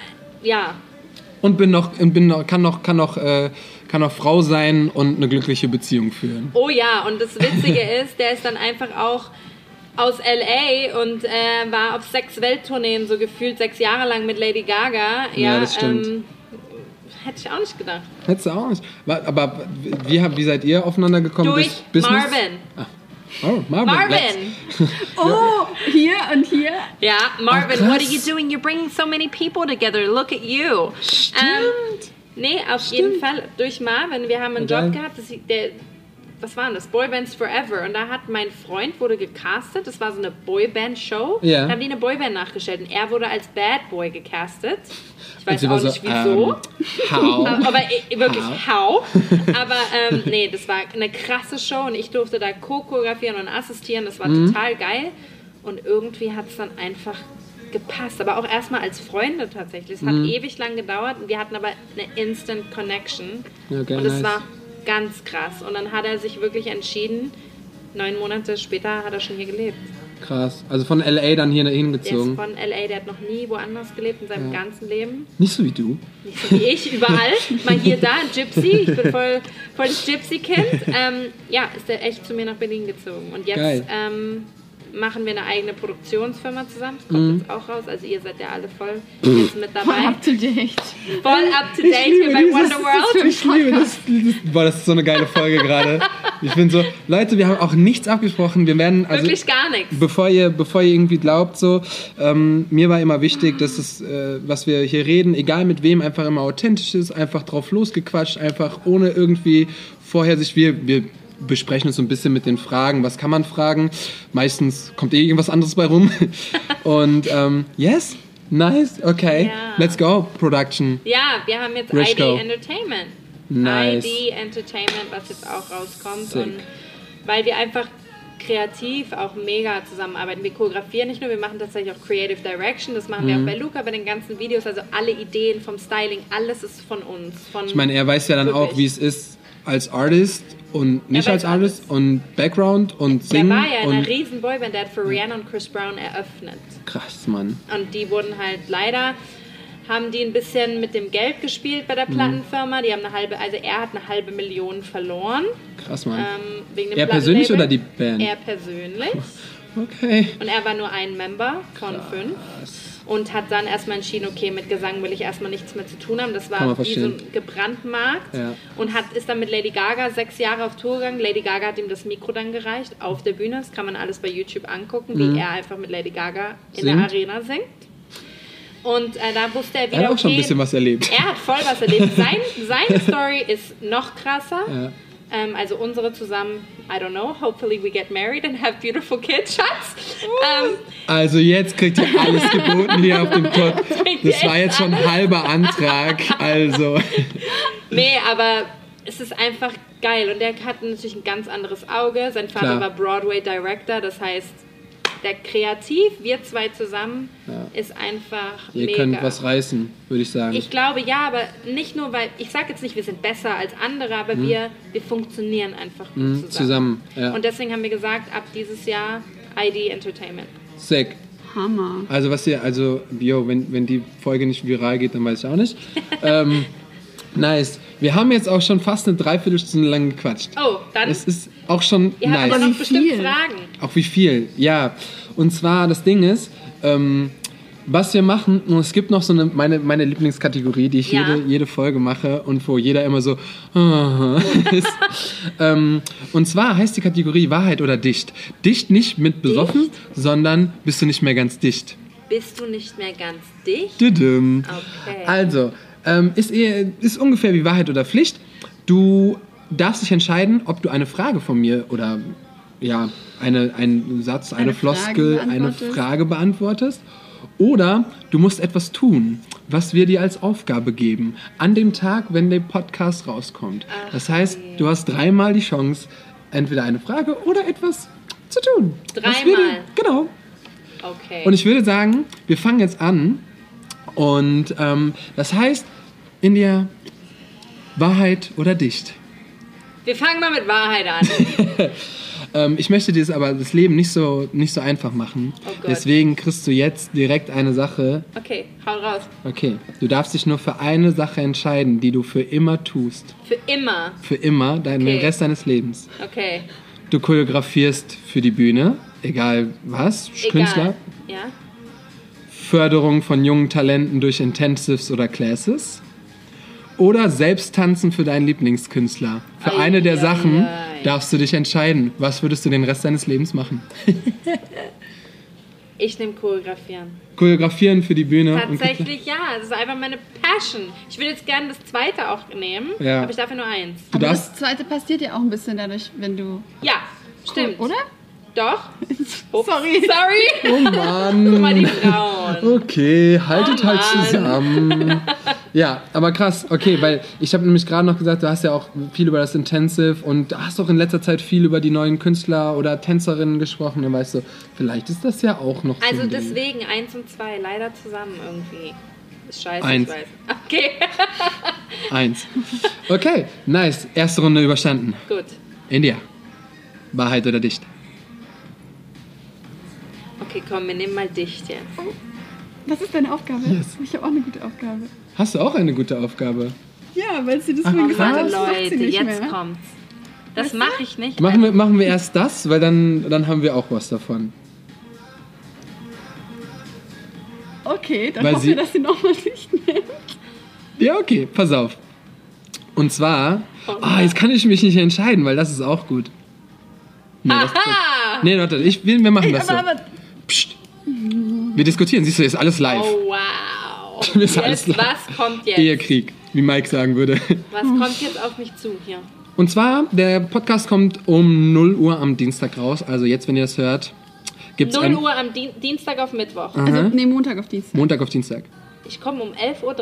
ja. Und bin noch, bin noch, kann noch, kann noch, äh, kann noch Frau sein und eine glückliche Beziehung führen. Oh ja, und das Witzige <laughs> ist, der ist dann einfach auch aus LA und äh, war auf sechs Welttourneen, so gefühlt sechs Jahre lang mit Lady Gaga. Ja, Ja, das stimmt. Ähm, hätte ich auch nicht gedacht. Hättest du auch nicht. Aber wie, wie seid ihr aufeinander gekommen? Durch Bis- Business? Marvin. Oh, Marvin. Marvin! <laughs> Oh, hier und hier. Ja, Marvin, Ach, what are you doing? You're bringing so many people together. Look at you. Stimmt. nee, auf jeden Fall durch Marvin. Wir haben einen Job gehabt, das, der, was war denn das? Boybands Forever. Und da hat mein Freund wurde gecastet. Das war so eine Boyband-Show. Ja. Da haben die eine Boyband nachgestellt. Und er wurde als Bad Boy gecastet. Ich weiß auch so, nicht wieso. Ähm, how? <laughs> Aber i- wirklich How? how. <laughs> Aber ähm, nee, das war eine krasse Show und ich durfte da co-choreografieren und assistieren. Das war Mhm. total geil. Und irgendwie hat es dann einfach gepasst. Aber auch erstmal als Freunde tatsächlich. Es hat Mhm. ewig lang gedauert und wir hatten aber eine Instant Connection. Geil, und es nice. war ganz krass. Und dann hat er sich wirklich entschieden, neun Monate später hat er schon hier gelebt. Krass. Also von LA dann hier Der ist hingezogen. von LA, der hat noch nie woanders gelebt in seinem Ja. ganzen Leben. Nicht so wie du. Nicht so wie ich, <laughs> überall. Mal hier, da, ein Gypsy. Ich bin voll, voll das Gypsy-Kind. <laughs> Ähm, ja, ist der echt zu mir nach Berlin gezogen. Und jetzt ähm, machen wir eine eigene Produktionsfirma zusammen. Das Mhm. kommt jetzt auch raus. Also ihr seid ja alle voll <clears throat> jetzt mit Voll dabei. up to date. Voll up to date hier bei Wonderworld. Ich liebe das, das. Boah, das ist so eine geile Folge gerade. Ich bin so, Leute, wir haben auch nichts abgesprochen. Wir werden, also, Wirklich gar nichts. bevor ihr, bevor ihr irgendwie glaubt, so, ähm, mir war immer wichtig, dass es, äh, was wir hier reden, egal mit wem, einfach immer authentisch ist, einfach drauf losgequatscht, einfach ohne irgendwie vorher sich, wir, wir besprechen uns so ein bisschen mit den Fragen, was kann man fragen? Meistens kommt eh irgendwas anderes bei rum. <laughs> Und, ähm, yes, nice, okay, Ja. let's go, Production. Ja, wir haben jetzt Rishko. ID Entertainment. Nice. ID Entertainment, was jetzt auch rauskommt. Sick. Und weil wir einfach kreativ auch mega zusammenarbeiten. Wir choreografieren nicht nur, wir machen tatsächlich auch Creative Direction. Das machen Mhm. wir auch bei Luca bei den ganzen Videos. Also alle Ideen vom Styling, alles ist von uns. Von Ich meine, er weiß ja dann auch, Wirklich. wie es ist als Artist und nicht als Artist und Background und der Singen. war ja in einer riesen Boyband, der hat für Rihanna und Chris Brown eröffnet. krass, Mann. Und die wurden halt leider, haben die ein bisschen mit dem Geld gespielt bei Mhm. der Plattenfirma. Die haben eine halbe, also er hat eine halbe Million verloren. Krass, Mann. Ähm, wegen dem Er persönlich oder die Band? Er persönlich. <laughs> Okay. Und er war nur ein Member von fünf. Und hat dann erstmal entschieden, okay, mit Gesang will ich erstmal nichts mehr zu tun haben. Das war wie so ein gebrandmarkt. Ja. Und hat, ist dann mit Lady Gaga sechs Jahre auf Tour gegangen. Lady Gaga hat ihm das Mikro dann gereicht auf der Bühne. Das kann man alles bei YouTube angucken, wie er einfach mit Lady Gaga in der Mhm. Singt. Arena singt. Und äh, da wusste er wieder, Er hat auch schon ein okay, bisschen was erlebt. er hat voll was erlebt. <laughs> Sein, seine Story ist noch krasser. Ja. Ähm, also unsere zusammen, I don't know, hopefully we get married and have beautiful kids, Schatz. Ähm, Also jetzt kriegt ihr alles <laughs> geboten hier auf dem ihr Das war jetzt schon ein halber Antrag. Also. <laughs> nee, aber es ist einfach geil. Und der hat natürlich ein ganz anderes Auge. Sein Vater Klar. war Broadway Director, das heißt, der Kreativ, wir zwei zusammen, ist einfach Ihr mega. könnt was reißen, würde ich sagen. Ich glaube ja, aber nicht nur, weil ich sage jetzt nicht, wir sind besser als andere, aber wir, wir funktionieren einfach gut Mhm, zusammen. zusammen, ja. Und deswegen haben wir gesagt, ab dieses Jahr ID Entertainment. Sick. Hammer. Also was ihr, also, yo, wenn, wenn die Folge nicht viral geht, dann weiß ich auch nicht. <laughs> ähm, nice. Wir haben jetzt auch schon fast eine Dreiviertelstunde lang gequatscht. Oh, dann, Es ist auch schon ihr habt nice. aber noch Wie bestimmt viel? Fragen. Auch wie viel, ja. Und zwar, das Ding ist, ähm, was wir machen, und es gibt noch so eine, meine, meine Lieblingskategorie, die ich Ja. jede, jede Folge mache und wo jeder immer so <laughs> ist. ähm, und zwar heißt die Kategorie Wahrheit oder Dicht. Dicht nicht mit besoffen, sondern bist du nicht mehr ganz dicht. Bist du nicht mehr ganz dicht? Düdüm. Okay. Also, ähm, ist, eher, ist ungefähr wie Wahrheit oder Pflicht. Du darfst dich entscheiden, ob du eine Frage von mir oder ja, eine, einen Satz, eine, Eine Floskel, eine. Frage beantwortest. Oder du musst etwas tun, was wir dir als Aufgabe geben, an dem Tag, wenn der Podcast rauskommt. das heißt, du hast dreimal die Chance, entweder eine Frage oder etwas zu tun. Dreimal? Genau. Okay. Und ich würde sagen, wir fangen jetzt an. Und ähm, das heißt, in der Wahrheit oder Dicht. wir fangen mal mit Wahrheit an. <laughs> Ähm, ich möchte dir das aber das Leben nicht so, nicht so einfach machen. Oh. Deswegen kriegst du jetzt direkt eine Sache. Okay, hau raus. Okay, du darfst dich nur für eine Sache entscheiden, die du für immer tust. Für immer. Für immer, deinen Okay. den Rest deines Lebens. Okay. Du choreografierst für die Bühne, egal was, Egal. Künstler. Ja? Förderung von jungen Talenten durch Intensives oder Classes. Oder selbst tanzen für deinen Lieblingskünstler. Für Ei, eine der ei, Sachen ei. darfst du dich entscheiden. Was würdest du den Rest deines Lebens machen? <laughs> Ich nehme Choreografieren. Choreografieren für die Bühne. Tatsächlich ja, das ist einfach meine Passion. Ich würde jetzt gerne das zweite auch nehmen, Ja. aber ich darf ja nur eins. Du Aber das zweite passiert ja auch ein bisschen dadurch, wenn du. Ja, stimmt. Oder? Doch. <laughs> Ups, Sorry. Sorry. oh Guck <laughs> mal die Mann. Frauen. Okay, haltet Oh halt Mann. zusammen. <laughs> Ja, aber krass, okay, weil ich habe nämlich gerade noch gesagt, du hast ja auch viel über das Intensive und du hast auch in letzter Zeit viel über die neuen Künstler oder Tänzerinnen gesprochen. Dann weißt du, vielleicht ist das ja auch noch so Also Ding. deswegen eins und zwei leider zusammen irgendwie. Ist scheiße, Eins. ich weiß. Okay, Eins. Okay, nice. Erste Runde überstanden. gut. India. Wahrheit oder Dicht? Okay, komm, wir nehmen mal dich jetzt. Oh. Was ist deine Aufgabe? Yes. Ich habe auch eine gute Aufgabe. Hast du auch eine gute Aufgabe? Ja, weil sie das Ach, mir gesagt hat. Leute, jetzt mehr. kommt's. Das mache ich nicht. Machen wir, machen wir erst das, weil dann, dann haben wir auch was davon. Okay, dann weil hoffen wir, dass sie nochmal nicht nimmt. Ja, okay, pass auf. Und zwar, oh, oh, jetzt kann ich mich nicht entscheiden, weil das ist auch gut. Nee, Aha! Nee, warte, ich, wir machen ich, aber, so. Aber, Psst. Wir diskutieren, siehst du, ist alles live. Oh, wow. Das <laughs> ist alles Jetzt, live. was kommt jetzt? Ehekrieg, wie Mike sagen würde. Was kommt jetzt auf mich zu hier? Und zwar, der Podcast kommt um 0 Uhr am Dienstag raus. Also jetzt, wenn ihr das hört, gibt es 0 ein Uhr am Dien Dienstag auf Mittwoch. also, nee, Montag auf Dienstag. Montag auf Dienstag. Ich komme um 11.30 Uhr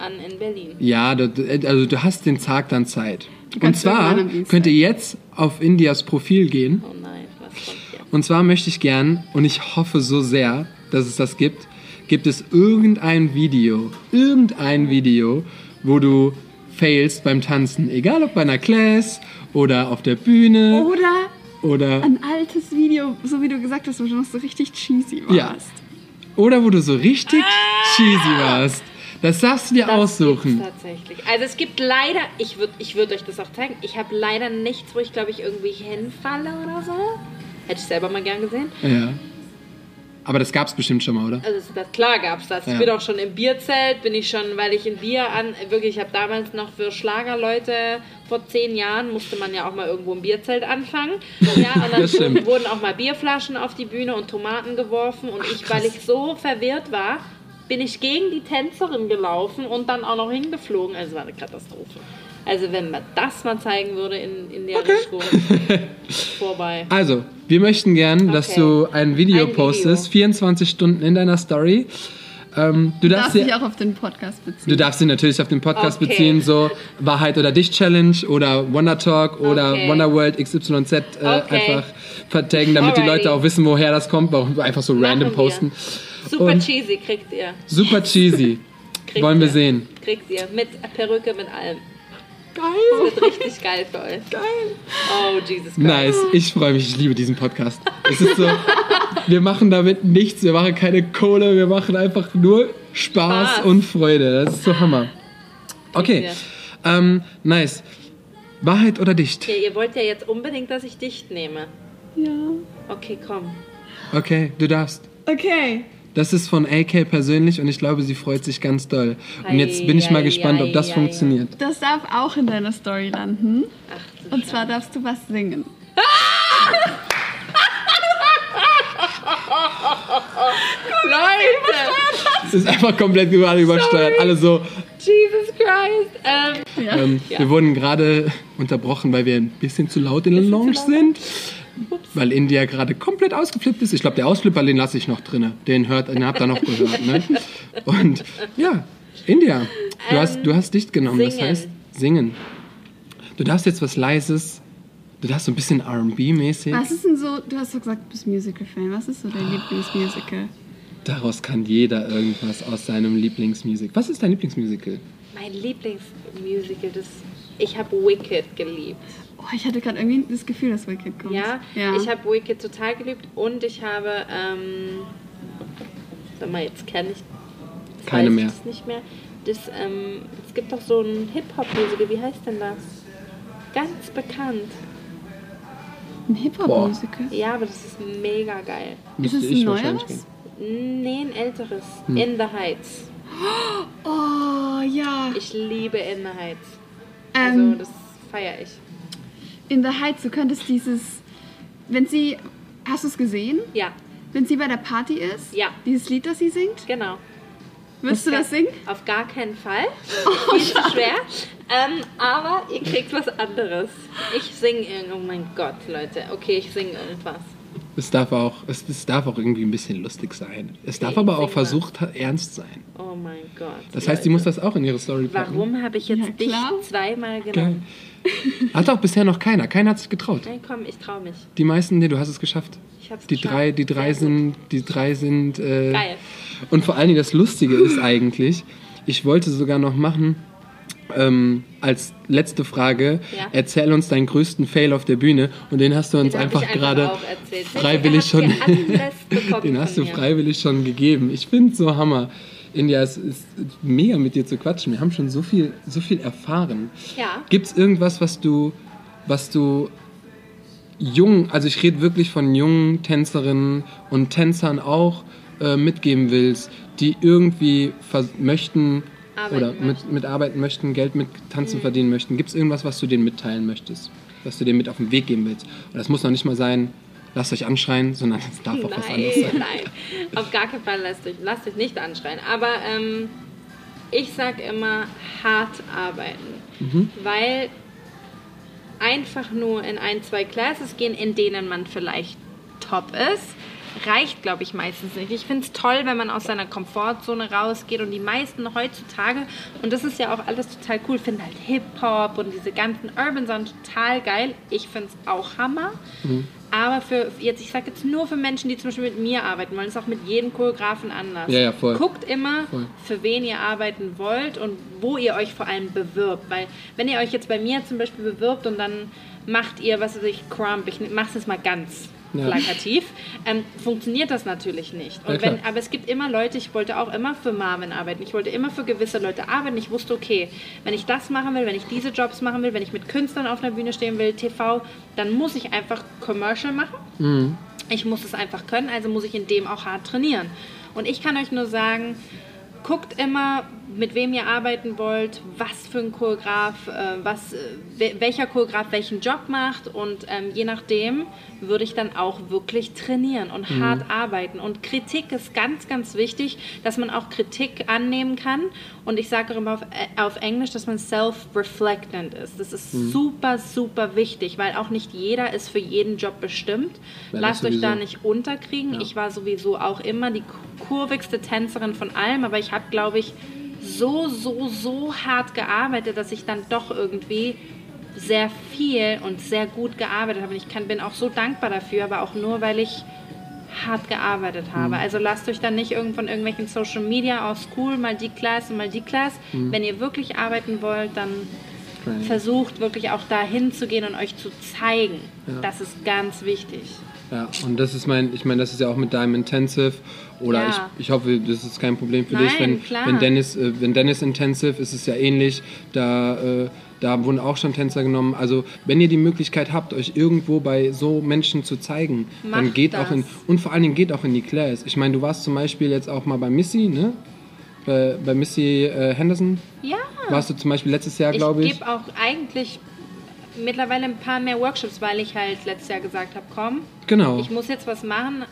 an in Berlin. Ja, du, also du hast den Tag dann Zeit. Und zwar könnt ihr jetzt auf Indias Profil gehen. Oh nein? Und zwar möchte ich gern, und ich hoffe so sehr, dass es das gibt, gibt es irgendein Video, irgendein Video, wo du failst beim Tanzen. Egal ob bei einer Class oder auf der Bühne Oder oder, ein altes Video, so wie du gesagt hast, wo du noch so richtig cheesy warst. Ja. oder wo du so richtig cheesy warst. Das darfst du dir Das aussuchen. tatsächlich. Also es gibt leider, ich würde ich würd euch das auch zeigen, ich habe leider nichts, wo ich glaube ich irgendwie hinfalle oder so. Hätte ich selber mal gern gesehen. Ja. Aber das gab's bestimmt schon mal, oder? Also das, klar gab's das. Ja. Ich bin auch schon im Bierzelt, bin ich schon, weil ich in Bier an, wirklich, ich habe damals noch für Schlagerleute vor zehn Jahren musste man ja auch mal irgendwo im Bierzelt anfangen. <laughs> Ja, und dann wurden auch mal Bierflaschen auf die Bühne und Tomaten geworfen und ich, weil ich so verwirrt war, bin ich gegen die Tänzerin gelaufen und dann auch noch hingeflogen. Also es war eine Katastrophe. Also wenn man das mal zeigen würde in, in der Richtung, <laughs> vorbei. Also, wir möchten gern, dass Okay. du ein Video Ein Video. postest, 24 Stunden in deiner Story. Ähm, du darfst dich auch auf den Podcast beziehen. du darfst dich natürlich auf den Podcast Okay. beziehen, so Wahrheit oder Dich Challenge oder Wonder Talk oder Okay. Wonder World XYZ äh, einfach vertaggen, damit die Alrighty. Leute auch wissen, woher das kommt, warum wir einfach so Machen random wir. posten. Super Und- cheesy kriegt ihr. Super cheesy. <laughs> Wollen wir sehen. Kriegt ihr. Mit Perücke, mit allem. Geil. Das wird richtig geil für euch. Geil. Oh, Jesus Christ. Nice, ich freue mich, ich liebe diesen Podcast. Es ist so, wir machen damit nichts, wir machen keine Kohle, wir machen einfach nur Spaß, Spaß. und Freude. Das ist so Hammer. Okay, ähm, nice. Wahrheit oder dicht? Okay, ihr wollt ja jetzt unbedingt, dass ich dicht nehme. Ja. Okay, komm. Okay, du darfst. Okay. Das ist von AK persönlich und ich glaube, sie freut sich ganz doll. Und jetzt bin ich mal gespannt, ob das funktioniert. Das darf auch in deiner Story landen. Ach, Und zwar darfst du was singen. <laughs> Leute! Es ist einfach komplett überall übersteuert. Alle so. Jesus Christ! Ähm, Ja. Ähm, Ja. Wir wurden gerade unterbrochen, weil wir ein bisschen zu laut in der Lounge sind. Weil India gerade komplett ausgeflippt ist. Ich glaube, der Ausflipper, den lasse ich noch drin. Den, hört, den habt ihr noch gehört. Ne? <laughs> Und ja, India, du, hast, du hast dicht genommen. Das Ähm, singen. heißt, singen. Du darfst jetzt was Leises. Du darfst so ein bisschen RB-mäßig. Was ist denn so, du hast doch gesagt, du bist Musical-Fan. Was ist so dein Lieblingsmusical? Daraus kann jeder irgendwas aus seinem Lieblingsmusical. Was ist dein Lieblingsmusical? mein Lieblingsmusical, das. Ich habe Wicked geliebt. Oh, ich hatte gerade irgendwie das Gefühl, dass Wicked kommt. Ja, ja. ich habe Wicked total geliebt und ich habe, ähm, sag mal, jetzt kenne ich Keine mehr. Ich nicht mehr. Das, ähm, es gibt doch so ein Hip-Hop-Musical, wie heißt denn das? Ganz bekannt. ein Hip-Hop-Musical. Ja, aber das ist mega geil. Ist es ein neueres? Nee, ein älteres. Hm. In the Heights. Oh, ja. Ich liebe In the Heights. Also, Ähm, das feiere ich. in The Heights, du könntest dieses, wenn sie, hast du es gesehen? Ja, Wenn sie bei der Party ist? Ja. Dieses Lied, das sie singt? genau. Würdest du das singen? Auf gar keinen Fall. Viel zu schwer. Ähm, aber ihr kriegt was anderes. Ich singe irgend. Oh mein Gott, Leute. Okay, ich singe irgendwas. Es darf auch, es, es darf auch irgendwie ein bisschen lustig sein. Es darf Okay, aber auch sing mal. versucht ernst sein. Oh mein Gott. Das heißt, sie muss das auch in ihre Story packen. Warum habe ich jetzt Ja, dich zweimal Geil. genommen? <laughs> Hat auch bisher noch keiner. Keiner hat sich getraut. Nein, komm, ich traue mich. Die meisten, nee, du hast es geschafft. Ich hab's Die geschafft. drei, die drei sind, die drei sind. Äh, Geil. Und vor allen Dingen das Lustige ist eigentlich, ich wollte sogar noch machen. Ähm, als letzte Frage, Ja. erzähl uns deinen größten Fail auf der Bühne und den hast du uns Den einfach, einfach gerade freiwillig schon, <laughs> den hast du freiwillig schon gegeben. Ich finde so Hammer. India, es ist mega mit dir zu quatschen. Wir haben schon so viel, so viel erfahren. Ja. Gibt es irgendwas, was du, was du jung, also ich rede wirklich von jungen Tänzerinnen und Tänzern auch, äh, mitgeben willst, die irgendwie möchten Arbeiten oder mit, möchten. mitarbeiten möchten, Geld mit Tanzen Mhm. verdienen möchten? Gibt es irgendwas, was du denen mitteilen möchtest? Was du denen mit auf den Weg geben willst? Und das muss noch nicht mal sein, lasst euch anschreien, sondern es darf auch was anderes Nein, sein. nein. Auf gar keinen Fall lasst euch, lasst euch nicht anschreien. Aber ähm, ich sag immer hart arbeiten. Mhm. Weil einfach nur in ein, zwei Classes gehen, in denen man vielleicht top ist, reicht, glaube ich, meistens nicht. Ich finde es toll, wenn man aus seiner Komfortzone rausgeht und die meisten heutzutage, und das ist ja auch alles total cool, finden halt Hip-Hop und diese ganzen Urban Sound total geil. Ich finde es auch Hammer. Aber für jetzt, ich sage jetzt nur für Menschen, die zum Beispiel mit mir arbeiten wollen, ist auch mit jedem Choreografen anders. Ja, ja, voll. Guckt immer, Voll. für wen ihr arbeiten wollt und wo ihr euch vor allem bewirbt. Weil wenn ihr euch jetzt bei mir zum Beispiel bewirbt und dann macht ihr, was weiß ich, Crump, ich mach's jetzt mal ganz Ja. plakativ, ähm, funktioniert das natürlich nicht. Ja, wenn, aber es gibt immer Leute, ich wollte auch immer für Marvin arbeiten. Ich wollte immer für gewisse Leute arbeiten. Ich wusste, okay, wenn ich das machen will, wenn ich diese Jobs machen will, wenn ich mit Künstlern auf einer Bühne stehen will, TV, dann muss ich einfach Commercial machen. Ich muss es einfach können, also muss ich in dem auch hart trainieren. Und ich kann euch nur sagen, guckt immer, mit wem ihr arbeiten wollt, was für ein Choreograf, äh, was, äh, wel- welcher Choreograf welchen Job macht und ähm, je nachdem würde ich dann auch wirklich trainieren und hart arbeiten. Und Kritik ist ganz, ganz wichtig, dass man auch Kritik annehmen kann. Und ich sage auch immer auf, äh, auf Englisch, dass man self-reflectant ist. Das ist super, super wichtig, weil auch nicht jeder ist für jeden Job bestimmt. Ja, das Lasst euch da nicht unterkriegen. Ich war sowieso auch immer die kurvigste Tänzerin von allem, aber ich habe, glaube ich, so, so, so hart gearbeitet, dass ich dann doch irgendwie sehr viel und sehr gut gearbeitet habe. Und ich kann, bin auch so dankbar dafür, aber auch nur, weil ich hart gearbeitet habe. Also lasst euch dann nicht irgend von irgendwelchen Social Media aus cool, mal die Class und mal die Class. Wenn ihr wirklich arbeiten wollt, dann Right. versucht wirklich auch dahin zu gehen und euch zu zeigen. Das ist ganz wichtig. Ja, und das ist mein, ich meine, das ist ja auch mit deinem Intensive oder Ja. ich, ich hoffe, das ist kein Problem für Nein, dich, wenn, klar. wenn Dennis, äh, wenn Dennis Intensive ist es ja ähnlich, da, äh, da wurden auch schon Tänzer genommen. Also wenn ihr die Möglichkeit habt, euch irgendwo bei so Menschen zu zeigen, dann Macht geht das. auch in, und vor allen Dingen geht auch in die Class. Ich meine, du warst zum Beispiel jetzt auch mal bei Missy, ne? Bei, bei Missy äh, Henderson Ja. warst du zum Beispiel letztes Jahr, Ich glaube ich. gebe auch eigentlich mittlerweile ein paar mehr Workshops, weil ich halt letztes Jahr gesagt habe, komm, Genau. ich muss jetzt was machen.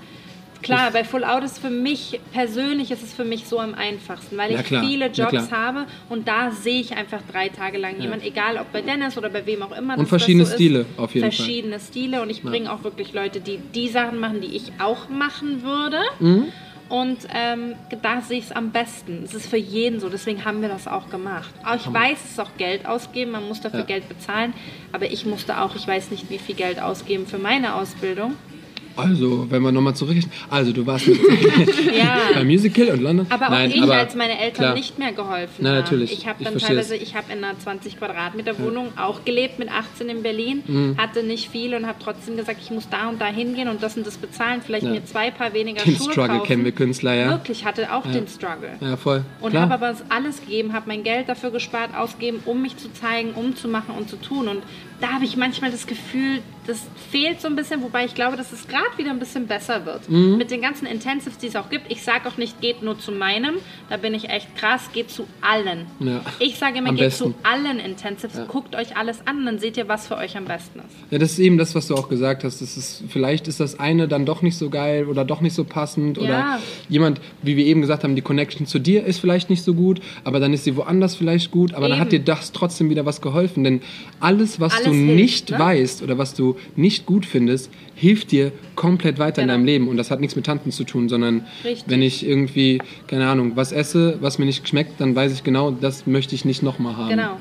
Klar, bei Full Out ist für mich persönlich ist es für mich so am einfachsten, weil ich klar. viele Jobs habe und da sehe ich einfach drei Tage lang jemand, egal ob bei Dennis oder bei wem auch immer. Und verschiedene so Stile, ist. auf jeden Fall. Verschiedene Stile und ich bringe auch wirklich Leute, die die Sachen machen, die ich auch machen würde. Mhm. Und ähm, da sehe ich es am besten. Es ist für jeden so, deswegen haben wir das auch gemacht. Aber ich weiß, es ist auch Geld ausgeben, man muss dafür Ja. Geld bezahlen. Aber ich musste auch, ich weiß nicht, wie viel Geld ausgeben für meine Ausbildung. Also, wenn wir nochmal zurückrechnen. Also, du warst mit <laughs> <laughs> Ja. beim Musical und London. Aber auch Nein, ich, aber als meine Eltern klar. nicht mehr geholfen Na, haben. natürlich. Ich habe Ich dann verstehe teilweise, es. ich habe in einer 20 Quadratmeter Wohnung auch gelebt mit 18 in Berlin, Mhm. hatte nicht viel und habe trotzdem gesagt, ich muss da und da hingehen und das und das bezahlen, vielleicht Ja. mir zwei Paar weniger Den Schuhe Struggle kaufen. kennen wir Künstler, ja. Wirklich, hatte auch den Struggle. Ja, voll. Und habe aber alles gegeben, habe mein Geld dafür gespart, ausgegeben, um mich zu zeigen, um zu machen und zu tun. Und da habe ich manchmal das Gefühl, das fehlt so ein bisschen, wobei ich glaube, dass es gerade wieder ein bisschen besser wird. Mhm. Mit den ganzen Intensives, die es auch gibt. Ich sage auch nicht, geht nur zu meinem, da bin ich echt krass, geht zu allen. Ja. Ich sage immer, Am geht besten. zu allen Intensives, guckt euch alles an, dann seht ihr, was für euch am besten ist. Ja, das ist eben das, was du auch gesagt hast. Das ist, vielleicht ist das eine dann doch nicht so geil oder doch nicht so passend oder Ja. jemand, wie wir eben gesagt haben, die Connection zu dir ist vielleicht nicht so gut, aber dann ist sie woanders vielleicht gut, aber dann hat dir Eben. das trotzdem wieder was geholfen. Denn alles, was Alles du hilft, nicht ne? weißt oder was du nicht gut findest, hilft dir komplett weiter in Genau. deinem Leben. Und das hat nichts mit Tanten zu tun, sondern Richtig. wenn ich irgendwie, keine Ahnung, was esse, was mir nicht schmeckt, dann weiß ich genau, das möchte ich nicht nochmal haben. Genau.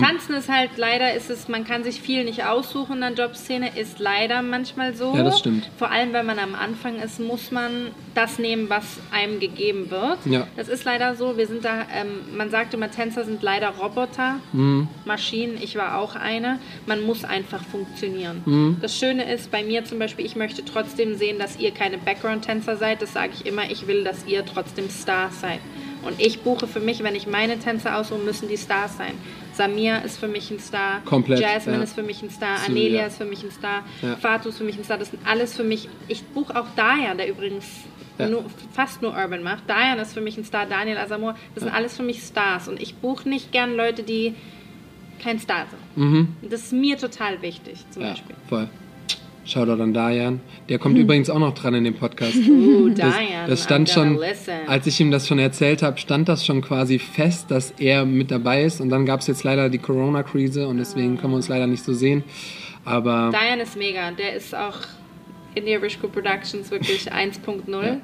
Tanzen ist halt leider, ist es, man kann sich viel nicht aussuchen in der Jobszene, ist leider manchmal so. Ja, das stimmt. Vor allem, wenn man am Anfang ist, muss man das nehmen, was einem gegeben wird. Ja. Das ist leider so. Wir sind da, ähm, man sagt immer, Tänzer sind leider Roboter, Mhm. Maschinen. Ich war auch eine. Man muss einfach funktionieren. Mhm. Das Schöne ist bei mir zum Beispiel, ich möchte trotzdem sehen, dass ihr keine Background-Tänzer seid. Das sage ich immer. Ich will, dass ihr trotzdem Stars seid. Und ich buche für mich, wenn ich meine Tänzer aussuche, müssen die Stars sein. Samir ist für mich ein Star. Komplett, Jasmine ja. ist für mich ein Star. So, Anelia ja. ist für mich ein Star. Ja. Fatu ist für mich ein Star. Das sind alles für mich. Ich buche auch Dayan, der übrigens Ja. nur, fast nur Urban macht. Dayan ist für mich ein Star. Daniel Asamoah. Das sind alles für mich Stars. Und ich buche nicht gern Leute, die kein Star sind. Mhm. Das ist mir total wichtig, zum Beispiel. voll. Shoutout an Dayan. Der kommt übrigens auch noch dran in dem Podcast. Uh, Das, Dayan. das stand schon, listen. als ich ihm das schon erzählt habe, stand das schon quasi fest, dass er mit dabei ist. Und dann gab es jetzt leider die Corona-Krise und deswegen können wir uns leider nicht so sehen. Aber Diane ist mega. Der ist auch in Crew Productions wirklich <laughs> 1.0.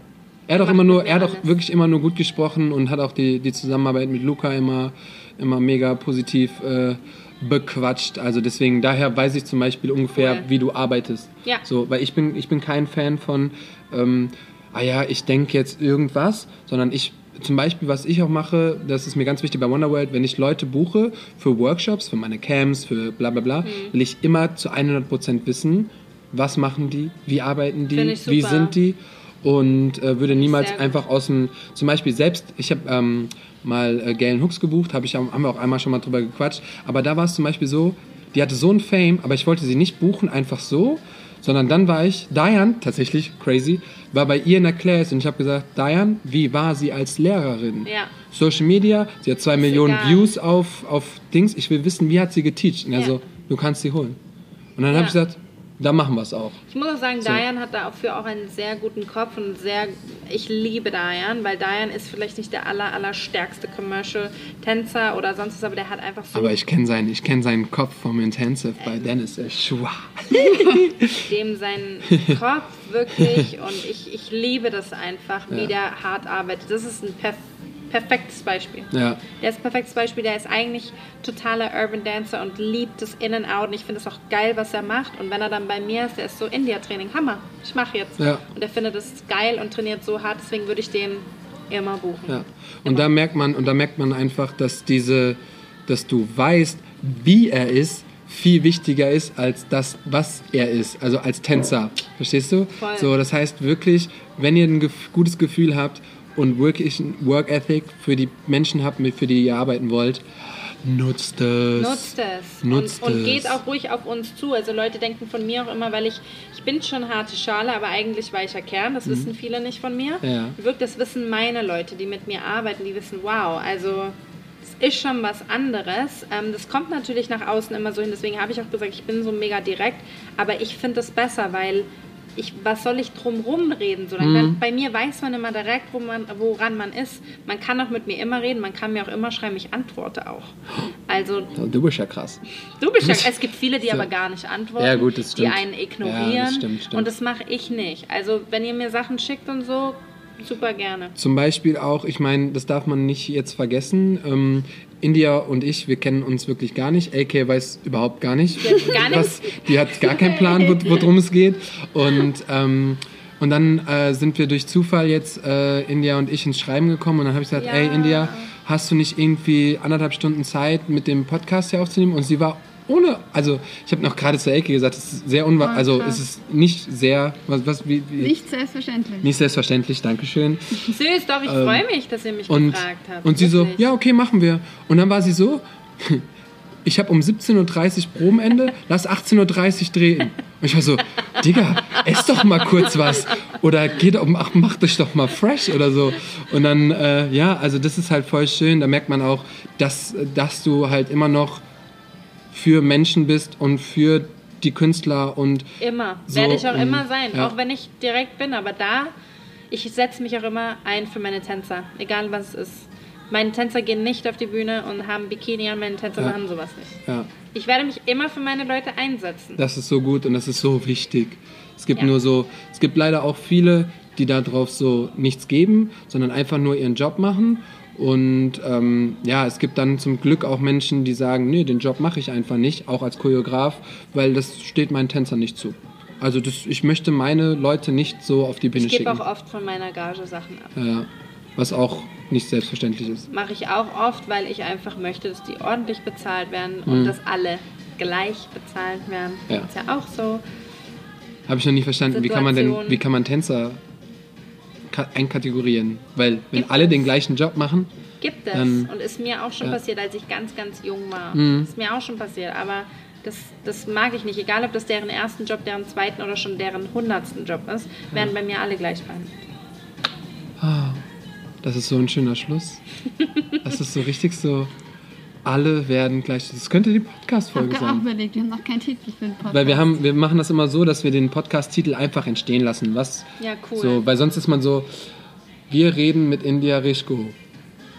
er hat auch macht immer nur, er hat auch wirklich immer nur gut gesprochen und hat auch die, die Zusammenarbeit mit Luca immer, immer mega positiv äh, bequatscht. Also deswegen, daher weiß ich zum Beispiel ungefähr, Cool. wie du arbeitest. Ja. So, weil ich bin, ich bin kein Fan von, ähm, ah ja, ich denke jetzt irgendwas, sondern ich, zum Beispiel, was ich auch mache, das ist mir ganz wichtig bei Wonderworld, wenn ich Leute buche für Workshops, für meine Camps, für bla bla bla, Mhm. will ich immer zu 100% wissen, was machen die, wie arbeiten die, wie sind die und äh, würde niemals einfach aus dem, zum Beispiel selbst, ich habe ähm, mal äh, Galen Hooks gebucht, hab ich, haben wir auch einmal schon mal drüber gequatscht, aber da war es zum Beispiel so, die hatte so ein Fame, aber ich wollte sie nicht buchen, einfach so, sondern dann war ich, Diane, tatsächlich, crazy, war bei ihr in der Class und ich habe gesagt, Diane, wie war sie als Lehrerin? Ja. Social Media, sie hat zwei Millionen egal. Views auf, auf Dings, ich will wissen, wie hat sie geteacht? Und er Ja. so, du kannst sie holen. Und dann Ja. habe ich gesagt, da machen wir es auch. Ich muss auch sagen, Diane hat dafür auch einen sehr guten Kopf und sehr. Ich liebe Diane, weil Diane ist vielleicht nicht der aller, aller stärkste Commercial-Tänzer oder sonst was, aber der hat einfach so Aber ich kenne seinen, ich kenn seinen Kopf vom Intensive bei Dennis. Der Schwa. dem <laughs> seinen Kopf wirklich und ich, ich liebe das einfach, wie Ja. der hart arbeitet. Das ist ein perf perfektes Beispiel. Ja. Der ist ein perfektes Beispiel, der ist eigentlich totaler Urban Dancer und liebt das In and Out und ich finde es auch geil, was er macht und wenn er dann bei mir ist, der ist so India-Training, Hammer, ich mache jetzt. Ja. Und er findet es geil und trainiert so hart, deswegen würde ich den immer buchen. Ja. Und da merkt man, und da merkt man einfach, dass diese, dass du weißt, wie er ist, viel wichtiger ist als das, was er ist, also als Tänzer. Verstehst du? Voll. So, das heißt wirklich, wenn ihr ein gutes Gefühl habt und wirklich Work Ethic für die Menschen habt, mit für die ihr arbeiten wollt, nutzt es. Nutzt es. Nutzt und, und es. geht auch ruhig auf uns zu. Also Leute denken von mir auch immer, weil ich, ich bin schon harte Schale, aber eigentlich weicher Kern. Das wissen viele nicht von mir. Mhm. Ja. Wirklich, das wissen meine Leute, die mit mir arbeiten, die wissen, wow, also es ist schon was anderes. Ähm, das kommt natürlich nach außen immer so hin, deswegen habe ich auch gesagt, ich bin so mega direkt, aber ich finde das besser, weil ich, was soll ich drum rumreden? So, Mhm. bei mir weiß man immer direkt, wo man, woran man ist. Man kann auch mit mir immer reden, man kann mir auch immer schreiben, ich antworte auch. Also Du bist ja krass. Du bist ja, es gibt viele, die So. aber gar nicht antworten, Ja, gut, die einen ignorieren. Ja, das stimmt, stimmt. Und das mache ich nicht. Also wenn ihr mir Sachen schickt und so, super gerne. Zum Beispiel auch, ich meine, das darf man nicht jetzt vergessen. Ähm, India und ich, wir kennen uns wirklich gar nicht. AK weiß überhaupt gar nicht. Gar nichts. die hat gar keinen Plan, wo- worum es geht. Und, ähm, und dann äh, sind wir durch Zufall jetzt, äh, India und ich, ins Schreiben gekommen. Und dann habe ich gesagt, Ja. ey India, hast du nicht irgendwie anderthalb Stunden Zeit, mit dem Podcast hier aufzunehmen? Und sie war ohne, also ich habe noch gerade zu Elke gesagt, es ist sehr unwahr, Ah, also es ist nicht sehr, was, was wie, wie, Nicht selbstverständlich. nicht selbstverständlich, Dankeschön. Süß, doch, ich freue mich, dass ihr mich Ähm, Und, gefragt habt. und sie so, Wirklich. ja, okay, machen wir. Und dann war sie so, <laughs> ich habe um 17.30 Uhr Probenende, <laughs> lass 18.30 Uhr drehen. Und ich war so, Digga, ess doch mal kurz was. Oder geht, um, ach, mach dich doch mal fresh oder so. Und dann, äh, ja, also das ist halt voll schön. Da merkt man auch, dass, dass du halt immer noch für Menschen bist und für die Künstler und Immer. So, Werde ich auch um, immer sein. ja. Auch wenn ich direkt bin. Aber da, ich setze mich auch immer ein für meine Tänzer. Egal was es ist. Meine Tänzer gehen nicht auf die Bühne und haben Bikini an. Meine Tänzer Ja. machen sowas nicht. ja. Ich werde mich immer für meine Leute einsetzen. Das ist so gut und das ist so wichtig. Es gibt Ja. nur so, es gibt leider auch viele, die darauf so nichts geben, sondern einfach nur ihren Job machen. Und ähm, ja, es gibt dann zum Glück auch Menschen, die sagen, nee, den Job mache ich einfach nicht, auch als Choreograf, weil das steht meinen Tänzern nicht zu. Also das, ich möchte meine Leute nicht so auf die Bühne Ich gebe schicken. auch oft von meiner Gage Sachen ab. Ja, was auch nicht selbstverständlich ist. Mache ich auch oft, weil ich einfach möchte, dass die ordentlich bezahlt werden Mhm. und dass alle gleich bezahlt werden. Ja. Ist ja auch so. Habe ich noch nie verstanden. Wie kann man denn, wie kann man Tänzer einkategorieren. Weil wenn Gibt alle es. den gleichen Job machen, Gibt es. Dann- und ist mir auch schon ja. passiert, als ich ganz, ganz jung war. Mhm. Ist mir auch schon passiert. Aber das, das mag ich nicht. Egal, ob das deren ersten Job, deren zweiten oder schon deren hundertsten Job ist, werden bei mir alle gleich behandelt. ah, das ist so ein schöner Schluss. <laughs> Das ist so richtig so, alle werden gleich. Das könnte die Ich habe Podcast-Folge gerade auch sein. überlegt, wir haben noch keinen Titel für den Podcast. Weil wir haben, wir machen das immer so, dass wir den Podcast-Titel einfach entstehen lassen. Was? Ja, cool. So, weil sonst ist man so, wir reden mit India Rischko.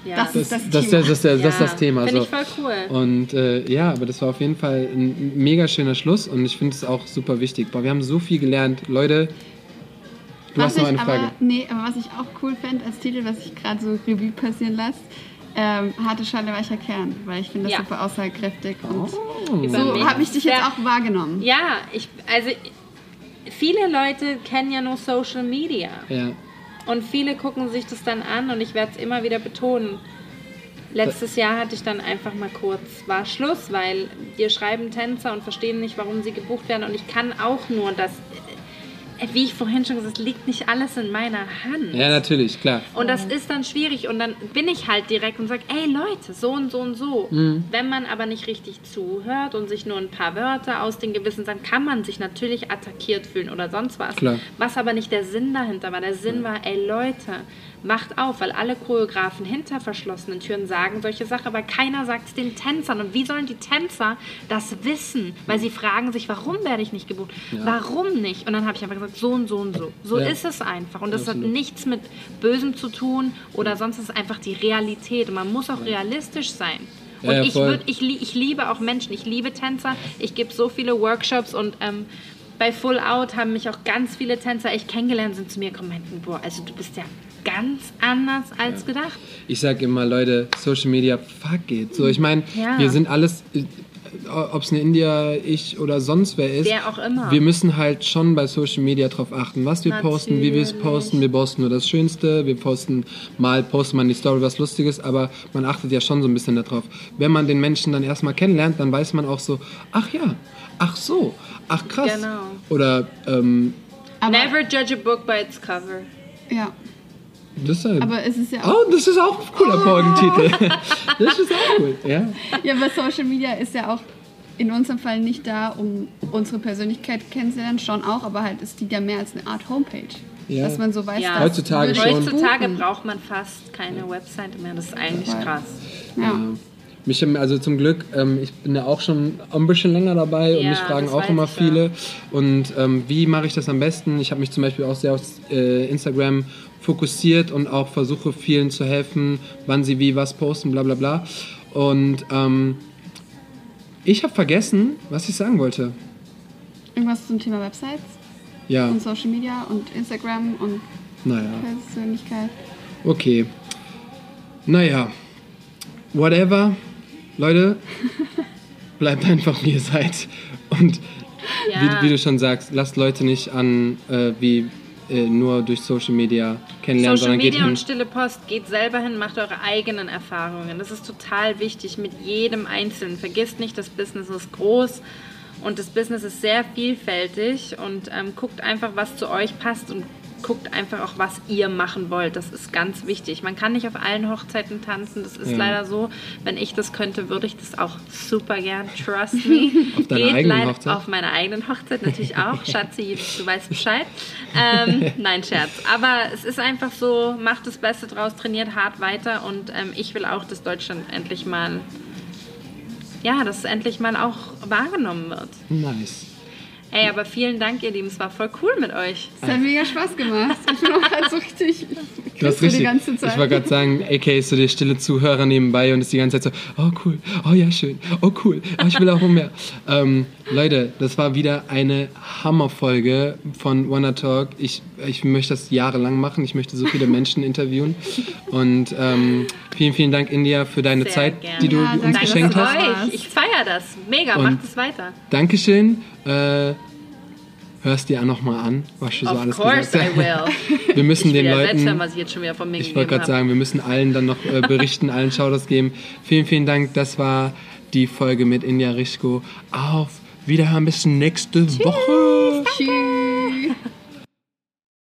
ja. Das ist Das, das das, Thema. das, ist der- das ist das Thema. Finde So. ich voll cool. Und äh, ja, aber das war auf jeden Fall ein mega schöner Schluss und ich finde es auch super wichtig. Boah, wir haben so viel gelernt. Leute, du was hast noch ich eine Frage. Aber, nee, aber was ich auch cool fände als Titel, was ich gerade so Revue passieren lasse, ähm, harte Schale, weicher Kern, weil ich finde das Ja. super aussagekräftig und Oh. So habe ich dich jetzt Ja. auch wahrgenommen. Ja, ich, also viele Leute kennen ja nur Social Media. Ja. Und viele gucken sich das dann an und ich werde es immer wieder betonen. Letztes Jahr hatte ich dann einfach mal kurz, war Schluss, weil wir schreiben Tänzer und verstehen nicht, warum sie gebucht werden. Und ich kann auch nur das, wie ich vorhin schon gesagt habe, es liegt nicht alles in meiner Hand. ja, natürlich, klar. Und das ist dann schwierig und dann bin ich halt direkt und sage, ey Leute, so und so und so. Mhm. Wenn man aber nicht richtig zuhört und sich nur ein paar Wörter aus den Gewissen sagt, kann man sich natürlich attackiert fühlen oder sonst was. Klar. Was aber nicht der Sinn dahinter war. Der Sinn war, ey Leute, macht auf, weil alle Choreografen hinter verschlossenen Türen sagen solche Sachen, aber keiner sagt es den Tänzern. Und wie sollen die Tänzer das wissen? Weil sie fragen sich, warum werde ich nicht gebucht? Warum nicht? Und dann habe ich einfach gesagt, so und so und so. So Ja. ist es einfach. Und das Absolut. hat nichts mit Bösem zu tun oder sonst ist es einfach die Realität. Und man muss auch realistisch sein. Und Ja, ja, ich, würd, ich, ich liebe auch Menschen, ich liebe Tänzer, ich gebe so viele Workshops und ähm, bei Full Out haben mich auch ganz viele Tänzer echt kennengelernt, sind zu mir gekommen boah, also du bist ja ganz anders als gedacht. Ich sage immer, Leute, Social Media, fuck it. So, ich meine, Ja. wir sind alles, ob es eine India, ich oder sonst wer ist. Wer auch immer. Wir müssen halt schon bei Social Media drauf achten, was wir posten, wie wir es Natürlich. posten. Wir posten nur das Schönste, wir posten mal, postet man die Story was Lustiges, aber man achtet ja schon so ein bisschen darauf. Wenn man den Menschen dann erstmal kennenlernt, dann weiß man auch so, ach ja, ach so, ach krass. Genau. Oder, ähm, Aber, Never judge a book by its cover. ja, das ist aber es ist ja auch, Oh, das ist auch ein cooler Folgentitel. <laughs> das ist auch cool, ja. ja, aber Social Media ist ja auch in unserem Fall nicht da, um unsere Persönlichkeit kennenzulernen, schon auch, aber halt ist die ja mehr als eine Art Homepage. Ja. Dass man so weiß, Ja. dass Heutzutage schon. Heutzutage braucht man fast keine Webseite mehr, das ist eigentlich krass. Ja. Mich also zum Glück, ähm, ich bin ja auch schon ein bisschen länger dabei und Ja, mich fragen auch immer ja. viele. Und ähm, wie mache ich das am besten? Ich habe mich zum Beispiel auch sehr auf äh, Instagram fokussiert und auch versuche vielen zu helfen, wann sie wie was posten, bla bla bla. Und ähm, ich habe vergessen, was ich sagen wollte. Irgendwas zum Thema Websites Ja, und Social Media und Instagram und naja. Persönlichkeit. Okay. Naja. Whatever. Leute, bleibt einfach wie ihr seid. Und Ja. wie, wie du schon sagst, lasst Leute nicht an, äh, wie äh, nur durch Social Media kennenlernen, Social sondern geht Media hin. und stille Post, geht selber hin, macht eure eigenen Erfahrungen. Das ist total wichtig mit jedem Einzelnen. Vergisst nicht, das Business ist groß und das Business ist sehr vielfältig und ähm, guckt einfach, was zu euch passt und guckt einfach auch, was ihr machen wollt. Das ist ganz wichtig. Man kann nicht auf allen Hochzeiten tanzen. Das ist Ja. leider so. Wenn ich das könnte, würde ich das auch super gern. Trust me. <laughs> Auf deiner Geht eigenen leider- Hochzeit? Auf meiner eigenen Hochzeit natürlich auch. <laughs> Schatzi, du weißt Bescheid. Ähm, nein, Scherz. Aber es ist einfach so, macht das Beste draus, trainiert hart weiter und ähm, ich will auch, dass Deutschland endlich mal, ja, dass es endlich mal auch wahrgenommen wird. Nice. Ey, aber vielen Dank, ihr Lieben. Es war voll cool mit euch. Es hat mega Spaß gemacht. Ich bin auch gerade so richtig. Du hast die richtig. ganze Zeit. Ich wollte gerade sagen, AK ist so der stille Zuhörer nebenbei und ist die ganze Zeit so, oh cool, oh ja, schön, oh cool, oh, ich will auch mehr. ähm, Leute, das war wieder eine Hammerfolge von Wanna Talk. Ich, ich möchte das jahrelang machen. Ich möchte so viele Menschen interviewen. Und ähm, vielen, vielen Dank, India, für deine Sehr Zeit, gerne. die du Ja, uns danke, geschenkt hast. Euch. Ich feiere das. Mega, Und- macht es weiter. Dankeschön. Äh, hörst dir auch nochmal an, was du so Of alles course gesagt I will. <laughs> Wir müssen ich den Leuten. selbst hören, was ich jetzt schon wieder von mir Ich wollte gerade sagen, wir müssen allen dann noch äh, berichten, allen Shoutouts geben. Vielen, vielen Dank. Das war die Folge mit India Rischko. Auf Wiederhören bis nächste Woche.